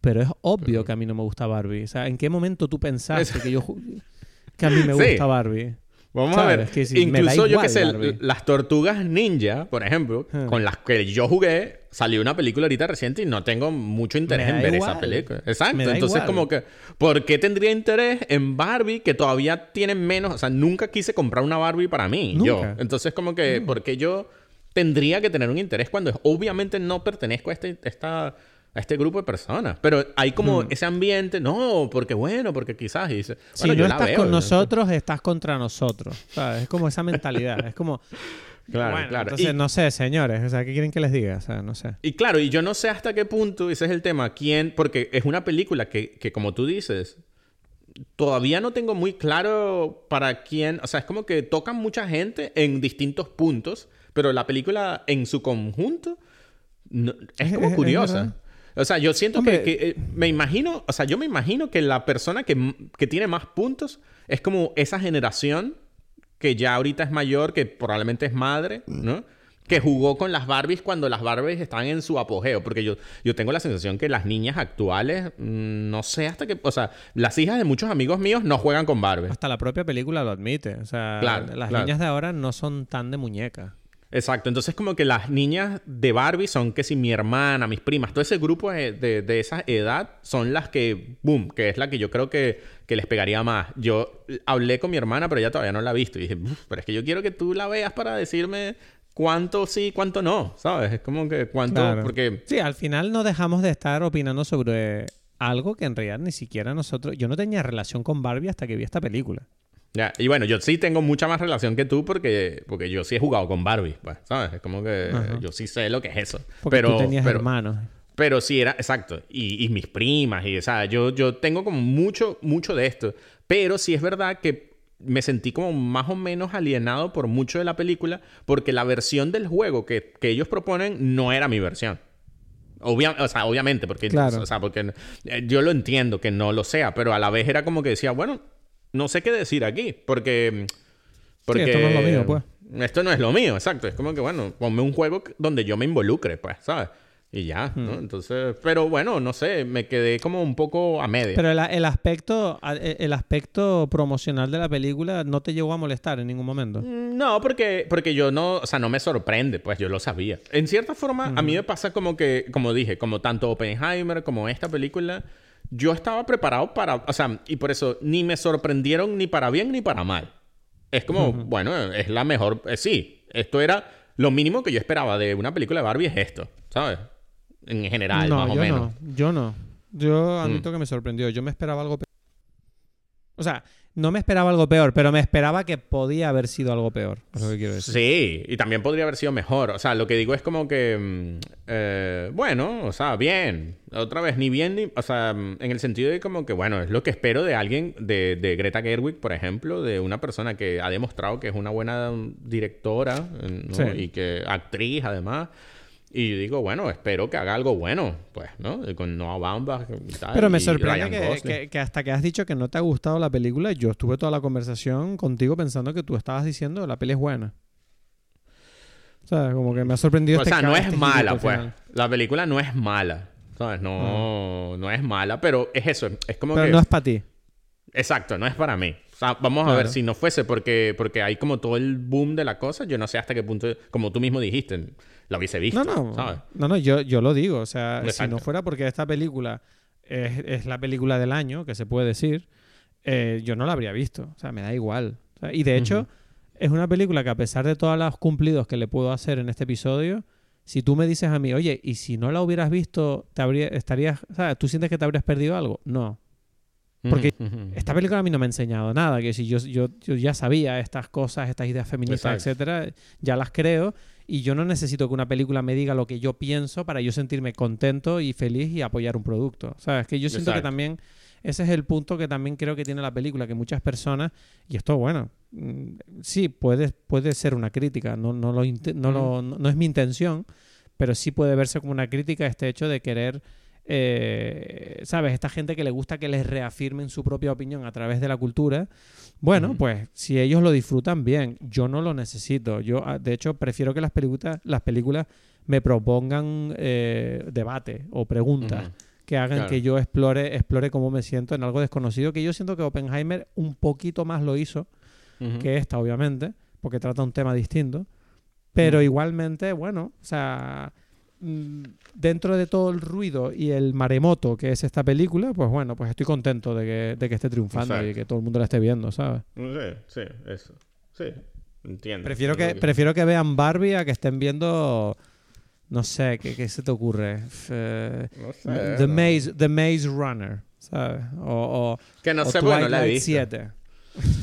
pero es obvio que a mí no me gusta Barbie. O sea, ¿en qué momento tú pensaste que yo que a mí me <laughs> Sí. gusta Barbie? Vamos a ver. Que da Incluso yo que sé, Barbie. las tortugas ninja, por ejemplo, con las que yo jugué, salió una película ahorita reciente y no tengo mucho interés en ver esa película. Exacto. Entonces, como que, ¿por qué tendría interés en Barbie que todavía tiene menos? O sea, nunca quise comprar una Barbie para mí, yo. Entonces, como que, ¿por qué yo tendría que tener un interés cuando obviamente no pertenezco a este, esta a este grupo de personas. Pero hay como ese ambiente, no, porque bueno, porque quizás. dice, si no estás con nosotros, estás contra nosotros. Es como esa mentalidad. es como. Claro, claro. Entonces, no sé, señores, o sea, ¿qué quieren que les diga? O sea, no sé. Y claro, y yo no sé hasta qué punto, ese es el tema, quién, porque es una película que, que como tú dices, todavía no tengo muy claro para quién, o sea, es como que tocan mucha gente en distintos puntos, pero la película en su conjunto es como curiosa. o sea, yo siento que, eh, me imagino, o sea, yo me imagino que la persona que, que tiene más puntos es como esa generación que ya ahorita es mayor, que probablemente es madre, ¿no? Que jugó con las Barbies cuando las Barbies están en su apogeo. Porque yo, yo tengo la sensación que las niñas actuales, mm, no sé hasta qué. O sea, las hijas de muchos amigos míos no juegan con Barbies. Hasta la propia película lo admite. O sea, las niñas de ahora no son tan de muñeca. Exacto, entonces como que las niñas de Barbie son que si mi hermana, mis primas, todo ese grupo de, de, esa edad son las que, boom, que es la que yo creo que, que, les pegaría más. Yo hablé con mi hermana, pero ella todavía no la ha visto y dije, pero es que yo quiero que tú la veas para decirme cuánto sí, cuánto no, ¿sabes? Es como que cuánto, porque... Sí, al final no dejamos de estar opinando sobre algo que en realidad ni siquiera nosotros... Yo no tenía relación con Barbie hasta que vi esta película. Ya, y bueno, yo sí tengo mucha más relación que tú porque, porque yo sí he jugado con Barbie, pues, ¿sabes? Es como que yo sí sé lo que es eso. pero, tú tenías hermanos. Pero sí era, exacto. Y, y mis primas, y, o sea, yo, yo tengo como mucho, mucho de esto. Pero sí es verdad que me sentí como más o menos alienado por mucho de la película porque la versión del juego que, que ellos proponen no era mi versión. o sea, obviamente, porque, o sea, porque eh, yo lo entiendo que no lo sea, pero a la vez era como que decía, bueno, no sé qué decir aquí, porque... porque esto no es lo mío, pues. Esto no es lo mío, exacto. Es como que, bueno, ponme un juego donde yo me involucre, pues, ¿sabes? Y ya, ¿no? Hmm. Entonces, pero bueno, no sé, me quedé como un poco a medio. Pero el, aspecto, e, el aspecto promocional de la película no te llegó a molestar en ningún momento. Mm, no, porque, porque yo no, o sea, no me sorprende, pues yo lo sabía. En cierta forma, a mí me pasa como que, como dije, como tanto Oppenheimer como esta película, yo estaba preparado para, o sea, y por eso ni me sorprendieron ni para bien ni para mal. Es como, bueno, es la mejor, eh, sí, esto era lo mínimo que yo esperaba de una película de Barbie es esto, ¿sabes? En general, más o menos. No, yo no. Yo admito mm. que me sorprendió. Yo me esperaba algo peor. O sea, no me esperaba algo peor, pero me esperaba que podía haber sido algo peor. Es lo que quiero decir. Sí, y también podría haber sido mejor. O sea, lo que digo es como que. Mm, eh, bueno, o sea, bien. Otra vez, ni bien ni. O sea, mm, en el sentido de como que, bueno, es lo que espero de alguien, de, de Greta Gerwig, por ejemplo, de una persona que ha demostrado que es una buena directora ¿no? y que actriz, además. Y digo, bueno, espero que haga algo bueno, pues, ¿no? Con Noah Baumbach y tal. Pero me sorprende que, que, hasta que has dicho que no te ha gustado la película, yo estuve toda la conversación contigo pensando que tú estabas diciendo la peli es buena. O sea, como que me ha sorprendido. O este sea, no es este mala, pues. La película no es mala. ¿Sabes? No, no es mala, pero es eso. Es como pero que... no es para ti. Exacto, no es para mí. O sea, vamos a ver si no fuese porque, porque hay como todo el boom de la cosa. Yo no sé hasta qué punto, como tú mismo dijiste, lo hubiese visto. No, no. ¿sabes? No, no, yo, yo lo digo. O sea, si no fuera porque esta película es, la película del año, que se puede decir, eh, yo no la habría visto. O sea, me da igual. y de hecho, es una película que a pesar de todos los cumplidos que le puedo hacer en este episodio, si tú me dices a mí, oye, y si no la hubieras visto, te habría, estarías, ¿sabes? ¿Tú sientes que te habrías perdido algo? No. Porque esta película a mí no me ha enseñado nada, que si yo, yo, yo ya sabía estas cosas, estas ideas feministas, etcétera, ya las creo y yo no necesito que una película me diga lo que yo pienso para yo sentirme contento y feliz y apoyar un producto. ¿Sabes? Que yo siento que también ese es el punto que también creo que tiene la película, que muchas personas, y esto bueno, mm, sí, puede, puede ser una crítica, no, no, lo, no, no, es mi intención, pero sí puede verse como una crítica este hecho de querer eh, ¿sabes? Esta gente que le gusta que les reafirmen su propia opinión a través de la cultura. Bueno, pues si ellos lo disfrutan bien, yo no lo necesito. Yo, ah, de hecho, prefiero que las películas, las películas me propongan eh, debate o preguntas. que hagan que yo explore, explore cómo me siento en algo desconocido, que yo siento que Oppenheimer un poquito más lo hizo que esta, obviamente, porque trata un tema distinto. Pero igualmente, bueno, o sea, dentro de todo el ruido y el maremoto que es esta película, pues bueno, pues estoy contento de que, de que esté triunfando y que todo el mundo la esté viendo, ¿sabes? Sí, sí, eso. Sí, entiendo. Prefiero que, prefiero que vean Barbie a que estén viendo, no sé, ¿qué, qué se te ocurre? Eh, No sé, The, no. Maze, The Maze Runner, ¿sabes? O, o, Que no o sé porque no la he Twilight visto. 7.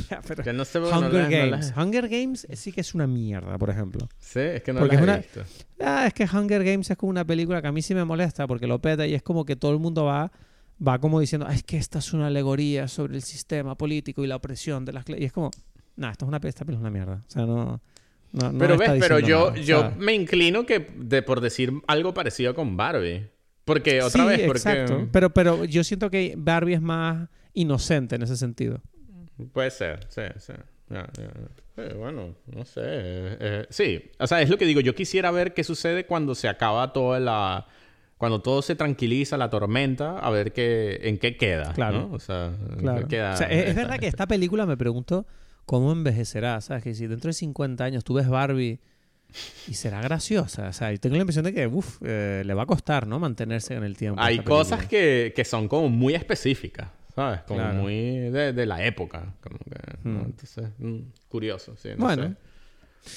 Ya, pero- Que no sé no Hunger no la- Games. Hunger Games sí que es una mierda, por ejemplo. Sí, es que no Porque la he una- visto. Ah, es que Hunger Games es como una película que a mí sí me molesta porque lo peta y es como que todo el mundo va, va como diciendo, "Ah, es que esta es una alegoría sobre el sistema político y la opresión de las clases. Y es como, nah, esto es una, esta película es una mierda. O sea, no. no, no pero ves, pero yo, nada, yo ¿sabes? me inclino que de, por decir algo parecido con Barbie. Porque otra sí, vez, porque exacto. Pero, pero yo siento que Barbie es más inocente en ese sentido. Puede ser, sí, sí. Ya, ya, ya. Sí, bueno, no sé. eh, eh, sí, o sea, es lo que digo. Yo quisiera ver qué sucede cuando se acaba toda la. Cuando todo se tranquiliza, la tormenta, a ver qué, en qué queda. Claro. ¿no? O sea, Claro. qué queda O sea, es, es verdad que esta película me pregunto cómo envejecerá, ¿sabes? Que si dentro de 50 años tú ves Barbie y será graciosa, o sea, yo tengo la impresión de que, uf, eh, le va a costar, ¿no? Mantenerse en el tiempo. Hay cosas que, que son como muy específicas, ¿sabes? Como Claro. muy de, de la época. Como que, ¿no? Hmm. Entonces, mm, curioso, sí. no Bueno. sé.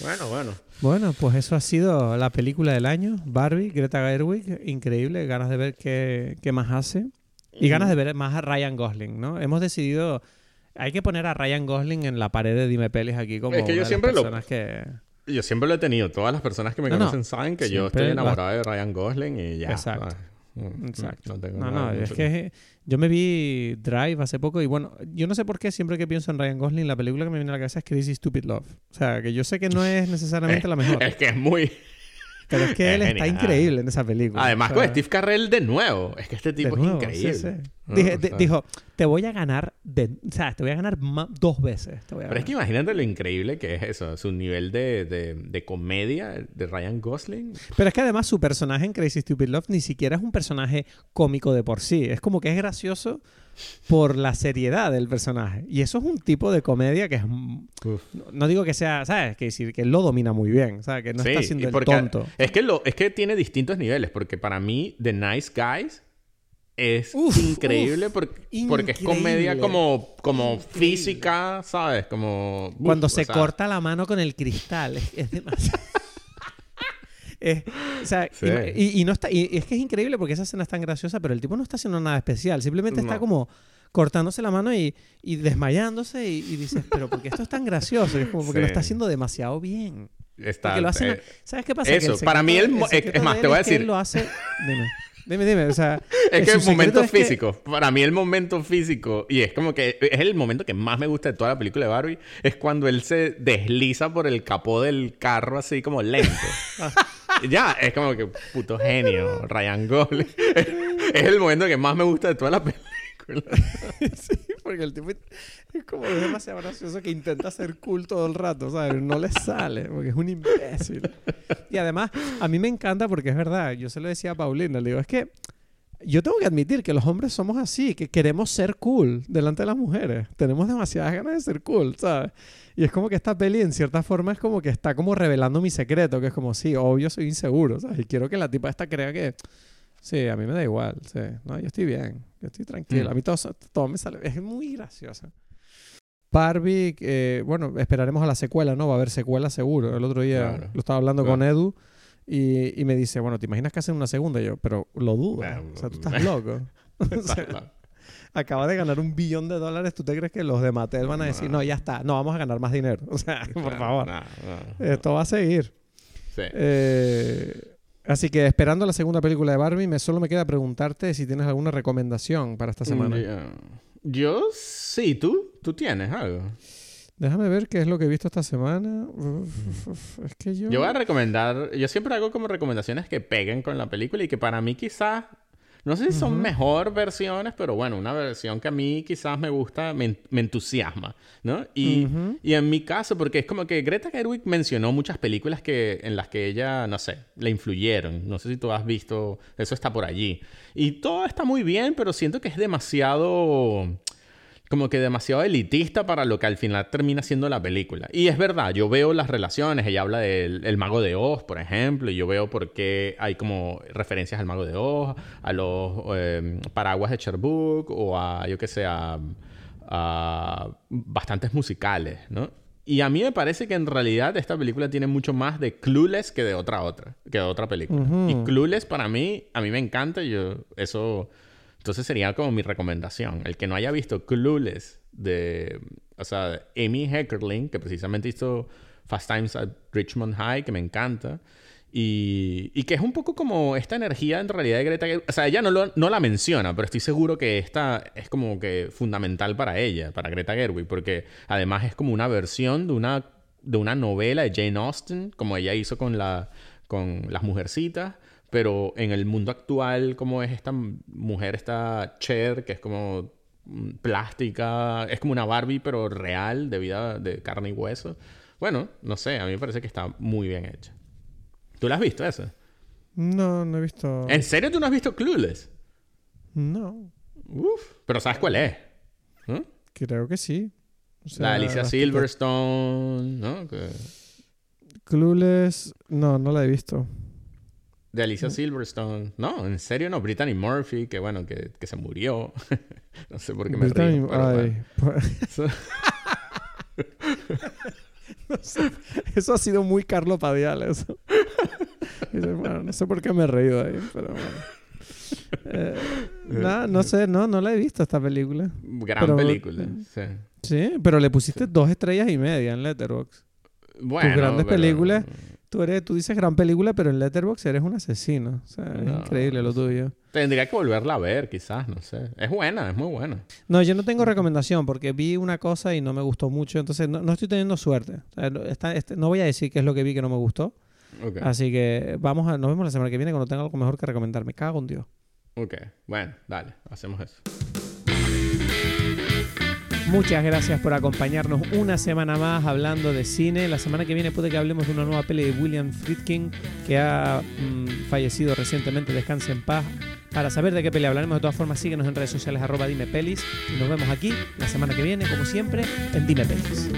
Bueno, bueno. Bueno, pues eso ha sido la película del año, Barbie, Greta Gerwig, increíble, ganas de ver qué, qué más hace y ganas de ver más a Ryan Gosling, ¿no? Hemos decidido, hay que poner a Ryan Gosling en la pared de Dime Pelis aquí como Es que yo siempre lo- que... Yo siempre lo he tenido. Todas las personas que me No, no. conocen saben que yo Siempre estoy va- enamorado de Ryan Gosling y ya. Exacto. ¿sabes? Mm, mm, Exacto. No, tengo No, nada no, es que yo me vi Drive hace poco y bueno, yo no sé por qué siempre que pienso en Ryan Gosling, la película que me viene a la cabeza es Crazy Stupid Love. O sea, que yo sé que no es <laughs> necesariamente la mejor, Es que es muy... pero es que es él está increíble en esa película. Además, O con Steve Carrell de nuevo. Es que este tipo nuevo, es increíble. sí, sí. ¿no? Dije- O de- sea, dijo, te voy a ganar, de, o sea, te voy a ganar dos veces. Te voy a Pero es que imagínate lo increíble que es eso. Su nivel de, de, de comedia de Ryan Gosling. Pero es que además su personaje en Crazy Stupid Love ni siquiera es un personaje cómico de por sí. Es como que es gracioso por la seriedad del personaje. Y eso es un tipo de comedia que es Uf. No, digo que sea, ¿sabes? Que decir que lo domina muy bien, ¿sabes? Que no Sí, está siendo el tonto. Es que, lo, es que tiene distintos niveles, porque para mí The Nice Guys es Uf, increíble uf, porque, porque es comedia como, como Increíble. física, ¿sabes? Como... Cuando se sea, corta la mano con el cristal, es, es demasiado. <laughs> Es- o sea, Sí. y, y- no está, y, y es que es increíble porque esa escena es tan graciosa, pero el tipo no está haciendo nada especial. Simplemente está No. como cortándose la mano y, y desmayándose y, dices, pero ¿por qué esto es tan gracioso? Y es como porque lo está haciendo demasiado bien. Está, Porque lo hacen... eh, ¿Sabes qué pasa? Eso, el para mí el mo- es- más, te voy a que él decir. lo hace... Dime, dime, dime. O sea, <laughs> Es que el momento es que- físico, para mí el momento físico, y es como que es el momento que más me gusta de toda la película de Barbie, es cuando él se desliza por el capó del carro así como lento. <laughs> ya, es como que puto genio, Ryan Gosling. es el momento que más me gusta de toda la película. <laughs> Sí, porque el tipo es como demasiado gracioso que intenta ser cool todo el rato, ¿sabes? No le sale, porque es un imbécil. Y además, a mí me encanta porque es verdad, yo se lo decía a Paulina, le digo, es que yo tengo que admitir que los hombres somos así, que queremos ser cool delante de las mujeres. Tenemos demasiadas ganas de ser cool, ¿sabes? Y es como que esta peli, en cierta forma, es como que está como revelando mi secreto, que es como, sí, obvio soy inseguro, ¿sabes? Y quiero que la tipa esta crea que... Sí, a mí me da igual, sí. No, yo estoy bien, yo estoy tranquilo. Mm. A mí todo, todo me sale... Es muy graciosa. Barbie, eh, bueno, esperaremos a la secuela, ¿no? Va a haber secuela seguro. El otro día Claro. lo estaba hablando Claro. con Edu y, y me dice, bueno, ¿te imaginas que hacen una segunda? Y yo, pero lo dudo. O sea, tú estás loco. <laughs> <laughs> O sea, acaba de ganar un billón de dólares. ¿Tú te crees que los de Mattel van a decir, no, ya está, no, vamos a ganar más dinero? <laughs> O sea, por favor. No, no, Esto va a seguir. Sí. Eh, así que esperando la segunda película de Barbie, me solo me queda preguntarte si tienes alguna recomendación para esta semana. Ya. Yo sí, ¿tú? ¿Tú tienes algo? Déjame ver qué es lo que he visto esta semana. Es que yo... Yo voy a recomendar, yo siempre hago como recomendaciones que peguen con la película y que para mí quizás, no sé si son mejor versiones, pero bueno, una versión que a mí quizás me gusta, me, en- me entusiasma, ¿no? Y, y en mi caso, porque es como que Greta Gerwig mencionó muchas películas que, en las que ella, no sé, le influyeron. No sé si tú has visto, eso está por allí. Y todo está muy bien, pero siento que es demasiado como que demasiado elitista para lo que al final termina siendo la película. Y es verdad, yo veo las relaciones, ella habla del el mago de Oz, por ejemplo, y yo veo por qué hay como referencias al mago de Oz, a los eh, paraguas de Cherbourg o a, yo qué sé, a, a bastantes musicales, ¿no? Y a mí me parece que en realidad esta película tiene mucho más de Clueless que de otra otra, que de otra película. Y Clueless para mí, a mí me encanta, yo eso entonces sería como mi recomendación. El que no haya visto Clueless de, o sea, Amy Heckerling, que precisamente hizo Fast Times at Richmond High, que me encanta. Y, y, que es un poco como esta energía en realidad de Greta. O sea, ella no, lo, no la menciona, pero estoy seguro que esta es como que fundamental para ella, para Greta Gerwig, porque además es como una versión de una, de una novela de Jane Austen, como ella hizo con, la, con Las Mujercitas. Pero en el mundo actual, como es esta mujer, esta Cher, que es como mm, plástica, es como una Barbie, pero real, de vida de carne y hueso. Bueno, no sé, a mí me parece que está muy bien hecha. ¿Tú la has visto esa? No, no he visto. ¿En serio tú no has visto Clueless? No. Uf, pero ¿sabes cuál es? Creo que sí. la Alicia Silverstone, ¿no? Clueless, no, no la he visto. De Alicia Silverstone. No, en serio no. Brittany Murphy, que bueno, que, que se murió. <laughs> no sé por qué me Brittany... río. Ay, <laughs> <laughs> no sé. Eso ha sido muy Carlos Padial, eso. bueno, no sé por qué me he reído ahí, pero bueno. Eh, no sé, no, no la he visto esta película. Gran película, sí. Sí, pero le pusiste dos estrellas y media en Letterboxd. Bueno, Tus grandes películas Tú, eres, tú dices gran película, pero en Letterboxd eres un asesino. O sea, es increíble lo tuyo. Tendría que volverla a ver, quizás, no sé. Es buena, es muy buena. No, yo no tengo recomendación porque vi una cosa y no me gustó mucho. Entonces, no, estoy teniendo suerte. Este, no voy a decir qué es lo que vi que no me gustó. Así que vamos a, nos vemos la semana que viene cuando tenga algo mejor que recomendar. Me cago en Dios. Ok, bueno, dale, hacemos eso. Muchas gracias por acompañarnos una semana más hablando de cine. La semana que viene puede que hablemos de una nueva peli de William Friedkin que ha mm, fallecido recientemente. Descanse en paz. Para saber de qué peli hablaremos, de todas formas, síguenos en redes sociales arroba Dime Pelis. Y nos vemos aquí la semana que viene, como siempre, en Dime Pelis.